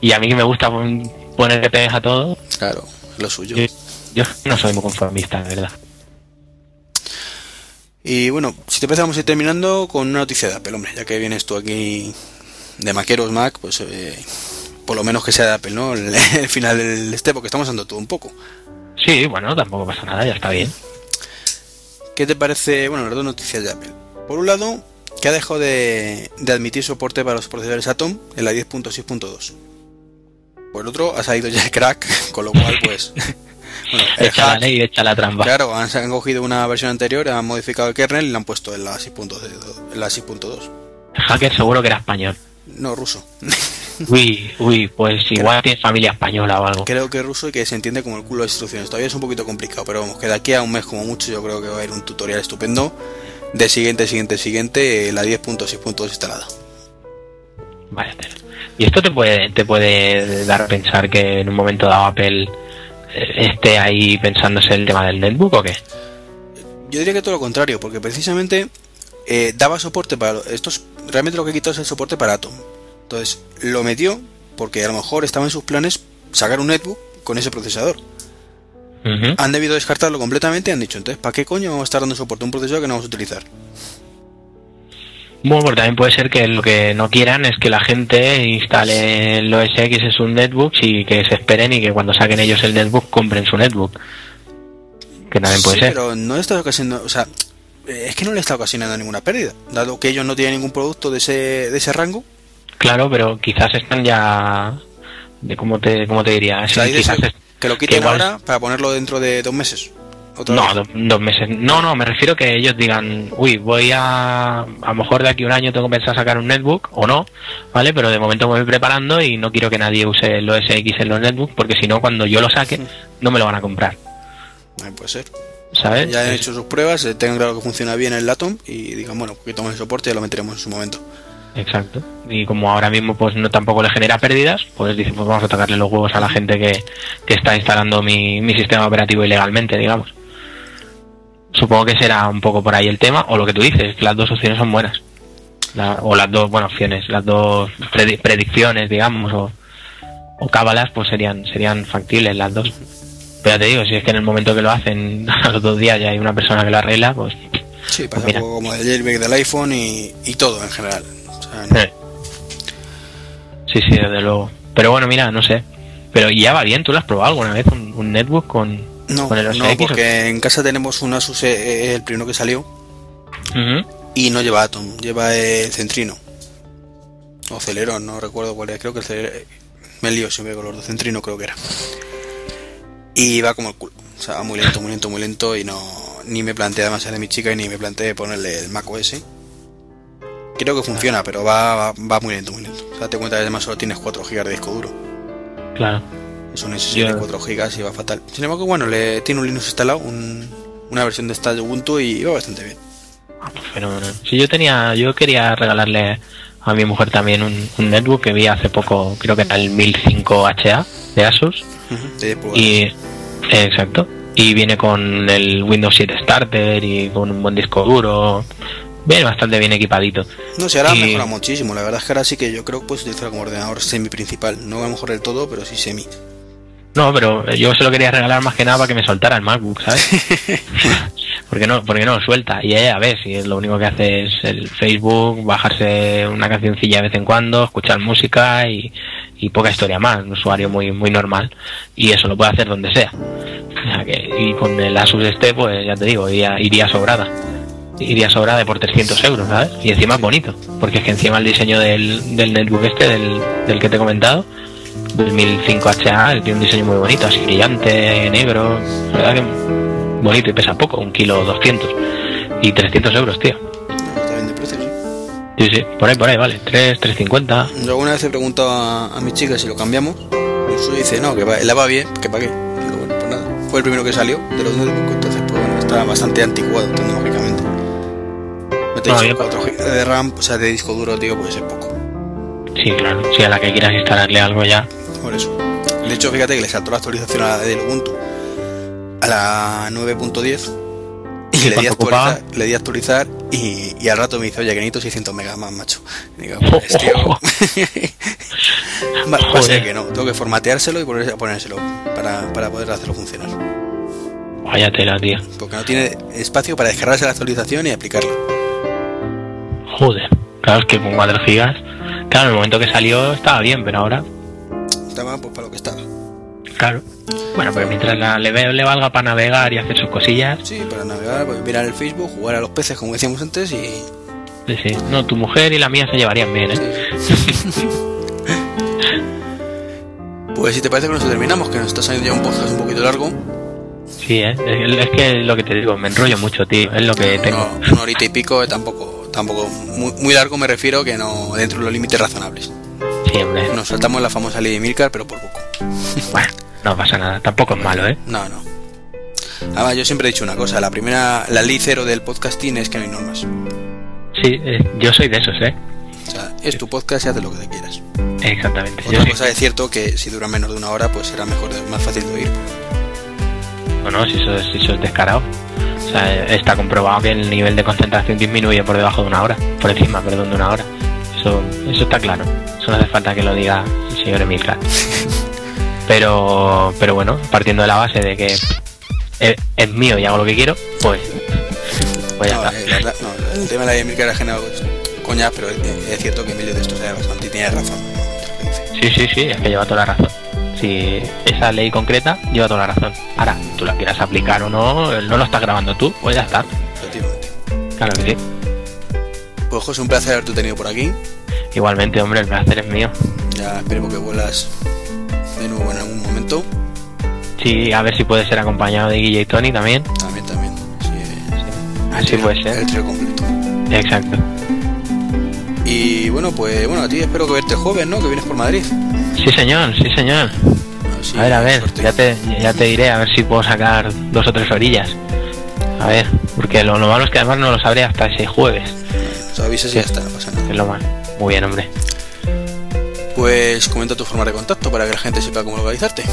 Speaker 2: Y a mí que me gusta pon- poner que pegues a todo,
Speaker 1: claro, es lo suyo.
Speaker 2: yo, yo no soy muy conformista, de verdad.
Speaker 1: Y bueno, si te parece vamos a ir terminando con una noticia de Apple, hombre, ya que vienes tú aquí de Maqueros Mac, pues eh, por lo menos que sea de Apple, ¿no? El, el final del este, porque estamos dando todo un poco.
Speaker 2: Sí, bueno, tampoco pasa nada, ya está bien.
Speaker 1: ¿Qué te parece? Bueno, las dos noticias de Apple. Por un lado, que ha dejado de, de admitir soporte para los procesadores Atom en la 10.6.2. Por el otro, ha salido ya el crack, con lo cual, pues. bueno,
Speaker 2: Echa la ley echa la trampa.
Speaker 1: Claro, han, cogido una versión anterior, han modificado el kernel y la han puesto en la 6.2. en la 6.2.
Speaker 2: El hacker seguro que era español.
Speaker 1: No, ruso.
Speaker 2: Uy, uy, pues igual tiene familia española o algo.
Speaker 1: Creo que es ruso y que se entiende como el culo de instrucciones. Todavía es un poquito complicado, pero vamos, que de aquí a un mes como mucho yo creo que va a haber un tutorial estupendo de siguiente, siguiente, siguiente, eh, la 10.6.2 instalada.
Speaker 2: Vaya. Y esto te puede, te puede dar a pensar que en un momento dado Apple esté ahí pensándose el tema del netbook o qué?
Speaker 1: Yo diría que todo lo contrario, porque precisamente eh, daba soporte para... Estos, realmente lo que quitó es el soporte para Atom. Entonces, lo metió porque a lo mejor estaba en sus planes sacar un netbook con ese procesador. Han debido descartarlo completamente y han dicho, entonces, ¿para qué coño vamos a estar dando soporte a un procesador que no vamos a utilizar?
Speaker 2: Bueno, porque también puede ser que lo que no quieran es que la gente instale el OS X en sus netbooks y que se esperen y que cuando saquen ellos el netbook compren su netbook. Que también puede
Speaker 1: Sí,
Speaker 2: ser.
Speaker 1: pero no le está ocasionando, o sea, es que no le está ocasionando ninguna pérdida, dado que ellos no tienen ningún producto de ese, de ese rango.
Speaker 2: Claro, pero quizás están ya... De cómo te, cómo te diría?
Speaker 1: O sea,
Speaker 2: quizás
Speaker 1: que lo quiten
Speaker 2: igual-
Speaker 1: ahora para ponerlo dentro de dos meses.
Speaker 2: No, do- dos meses. No, no, me refiero que ellos digan, uy, voy a. A lo mejor de aquí a un año tengo pensado sacar un netbook, o no, ¿vale? Pero de momento me voy preparando y no quiero que nadie use el OS X en los netbooks, porque si no, cuando yo lo saque, no me lo van a comprar,
Speaker 1: Eh, puede ser.
Speaker 2: ¿sabes?
Speaker 1: Ya han hecho sus pruebas, eh, tengan claro que funciona bien el Atom y digan, bueno, porque tomen el soporte y ya lo meteremos en su momento.
Speaker 2: Exacto. Y como ahora mismo pues no tampoco le genera pérdidas, pues dice, pues vamos a tocarle los huevos a la gente que, que está instalando mi, mi sistema operativo ilegalmente, digamos. Supongo que será un poco por ahí el tema, o lo que tú dices, que las dos opciones son buenas. La- o las dos, bueno, opciones, las dos predi- predicciones, digamos, o, o cábalas, pues serían, serían factibles las dos. Pero ya te digo, si es que en el momento que lo hacen, a los dos días ya hay una persona que lo arregla, pues
Speaker 1: Sí, pasa
Speaker 2: Mira.
Speaker 1: un poco como el jailbreak del iPhone y, y todo en general. O sea, no-
Speaker 2: Eh. Sí, sí, desde luego. Pero bueno, mira, no sé. Pero ya va bien, ¿tú lo has probado alguna vez? ¿Un, un netbook con,
Speaker 1: no, no, porque en casa tenemos un Asus, eh, el primero que salió, y no lleva Atom, lleva el Centrino. O Celeron, no recuerdo cuál es, creo que el Celeron. Me lío siempre con los dos Centrino, creo que era. Y va como el culo. O sea, va muy lento, muy lento, muy lento. Y no. Ni me planteé además de mi chica y ni me planteé ponerle el Mac OS. Creo que funciona, pero va, va, va muy lento, muy lento. O sea, date cuenta que además solo tienes 4 GB de disco duro.
Speaker 2: Claro.
Speaker 1: Es un SSD
Speaker 2: Ya.
Speaker 1: de 4 GB y va fatal. Sin embargo, bueno, le tiene un Linux instalado, un- una versión de esta de Ubuntu y va bastante bien.
Speaker 2: Ah, pues fenomenal. Sí, yo tenía, yo quería regalarle a mi mujer también un, un netbook que vi hace poco, creo que era el 1005 HA de Asus.
Speaker 1: De.
Speaker 2: Y, eh, exacto. Y viene con el Windows 7 Starter y con un buen disco duro. Viene bastante bien equipadito.
Speaker 1: No sé, ahora
Speaker 2: Y-
Speaker 1: mejora muchísimo. La verdad es que ahora sí que yo creo que puedes utilizar como ordenador semi principal. No a lo mejor del todo, pero sí semi.
Speaker 2: No, pero yo se lo quería regalar más que nada para que me soltara el MacBook, ¿sabes? porque no, porque no lo suelta. Y ella, a ver, si lo único que hace es el Facebook, bajarse una cancioncilla de vez en cuando, escuchar música y, y poca historia más. Un usuario muy, muy normal. Y eso lo puede hacer donde sea. O sea que- y con el Asus este, pues ya te digo, iría, iría sobrada. Iría sobrada por 300 euros, ¿sabes? Y encima es bonito. Porque es que encima el diseño del, del netbook este, del, del que te he comentado, 2005 HA, tiene un diseño muy bonito, así brillante, negro, la verdad que bonito y pesa poco, un kilo 200 y 300 euros, tío.
Speaker 1: No, está bien de precio, sí.
Speaker 2: Sí, sí, por ahí, por ahí, vale, 3, 350.
Speaker 1: Yo alguna vez he preguntado a, a mi chica si lo cambiamos. Y eso dice, no, que va, la va bien, que para qué. Digo, bueno, pues nada. Fue el primero que salió de los netbooks, entonces, pues bueno, está bastante anticuado tecnológicamente. Mete
Speaker 2: No, yo-
Speaker 1: 4 GB de RAM, o sea, de disco duro, tío, pues es poco.
Speaker 2: Sí, claro, si a la que quieras instalarle algo ya.
Speaker 1: Eso. De hecho, fíjate que le saltó la actualización a la del Ubuntu a la 9.10 y le di, le di a actualizar y, y al rato me dice, oye, que necesito 600 megas más, macho. Y digo, pues tío, va, va a ser
Speaker 2: Joder.
Speaker 1: que no, tengo que formateárselo y ponérselo para, para poder hacerlo funcionar.
Speaker 2: Vaya tela, tío.
Speaker 1: Porque no tiene espacio para descargarse la actualización y aplicarla.
Speaker 2: Joder. Claro, es que con 4 gigas. Claro, en el momento que salió estaba bien, pero ahora,
Speaker 1: Pues para lo que estaba.
Speaker 2: claro. Bueno, pero mientras la, le, le valga para navegar y hacer sus cosillas,
Speaker 1: Sí, para navegar, pues, mirar el Facebook, jugar a los peces como decíamos antes y...
Speaker 2: sí, sí. No, tu mujer y la mía se llevarían bien, ¿eh?
Speaker 1: Pues si te parece que nos terminamos, que nos está saliendo ya un podcast un poquito largo.
Speaker 2: Sí, ¿eh? Es, es que lo que te digo, me enrollo mucho, tío. Es lo que tengo.
Speaker 1: No, una horita y pico, eh, tampoco, tampoco muy, muy largo me refiero que no dentro de los límites razonables. Nos saltamos la famosa ley de Milcar, pero por poco.
Speaker 2: Bueno, no pasa nada. Tampoco es malo, ¿eh?
Speaker 1: No, no. Además, yo siempre he dicho una cosa, la primera, la ley cero del podcasting es que no hay normas.
Speaker 2: Sí, eh, yo soy de esos, ¿eh?
Speaker 1: O sea, es tu podcast y haz lo que te quieras.
Speaker 2: Exactamente. Yo
Speaker 1: Otra
Speaker 2: sí.
Speaker 1: cosa es cierto que si dura menos de una hora, pues será mejor, más fácil de oír.
Speaker 2: No, no, si eso, es- si eso es descarado. O sea, está comprobado que el nivel de concentración disminuye por debajo de una hora. Por encima, perdón, de una hora. Eso, eso está claro. Eso no hace falta que lo diga el señor Emilcar. Pero, pero bueno, partiendo de la base de que es, es mío y hago lo que quiero, pues, pues ya
Speaker 1: No,
Speaker 2: está.
Speaker 1: eh, la no, el tema de la ley de Milcar es generado coña, pero es, es cierto que Emilio de esto sabe bastante y tiene razón.
Speaker 2: Sí, sí, sí, es que lleva toda la razón. Si esa ley concreta lleva toda la razón. Ahora, tú la quieras aplicar o no, no lo estás grabando tú, pues ya está. Claro que sí.
Speaker 1: Pues José, un placer haberte tenido por aquí.
Speaker 2: Igualmente, hombre, el placer es mío.
Speaker 1: Ya esperemos que vuelas de nuevo en algún momento.
Speaker 2: Sí, a ver si puede ser acompañado de Guille y Tony también.
Speaker 1: También, también. Sí, sí.
Speaker 2: Así puede ser.
Speaker 1: El trío completo.
Speaker 2: Exacto.
Speaker 1: Y bueno, pues bueno, a ti espero que verte joven, ¿no? Que vienes por Madrid.
Speaker 2: Sí, señor, sí, señor.
Speaker 1: Así,
Speaker 2: A ver, a ver,
Speaker 1: suerte.
Speaker 2: ya te, ya te diré, a ver si puedo sacar dos o tres orillas. A ver, porque lo, lo malo es que además no lo sabré hasta ese jueves.
Speaker 1: Os avisas y ya está, no pasa nada.
Speaker 2: Es lo malo. Muy bien, hombre.
Speaker 1: Pues comenta tu forma de contacto para que la gente sepa cómo localizarte.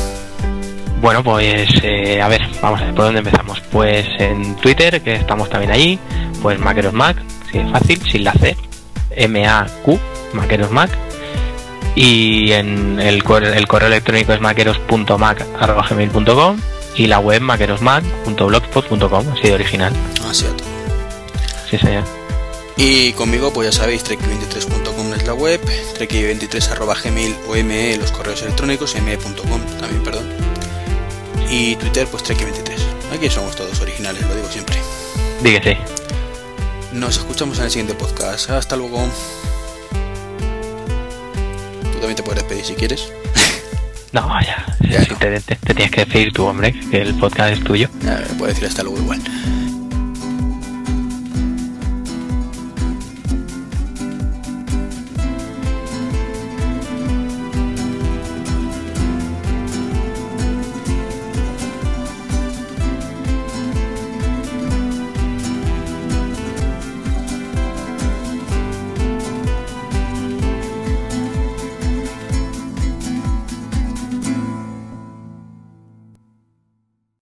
Speaker 2: Bueno, pues eh, a ver, vamos a ver, ¿por dónde empezamos? Pues en Twitter, que estamos también allí, pues Mac, sí, es fácil, sin la C, M-A-Q, Mac. Y en el, cor- el correo electrónico es maqueros.mac.gmail.com y la web maquerosmac.blogspot.com, así de original.
Speaker 1: Así a todo.
Speaker 2: Sí, señor.
Speaker 1: Y conmigo, pues ya sabéis, trek23.com es la web, trek23.gmail o me los correos electrónicos, me.com también, perdón. Y Twitter, pues trek23. Aquí somos todos originales, lo digo siempre.
Speaker 2: Dígase.
Speaker 1: Nos escuchamos en el siguiente podcast. Hasta luego. Tú también te puedes despedir si quieres.
Speaker 2: No, ya.
Speaker 1: Ya no.
Speaker 2: Te, te- te tienes que despedir tú, hombre, que el podcast es tuyo.
Speaker 1: Ya, puedo decir hasta luego igual.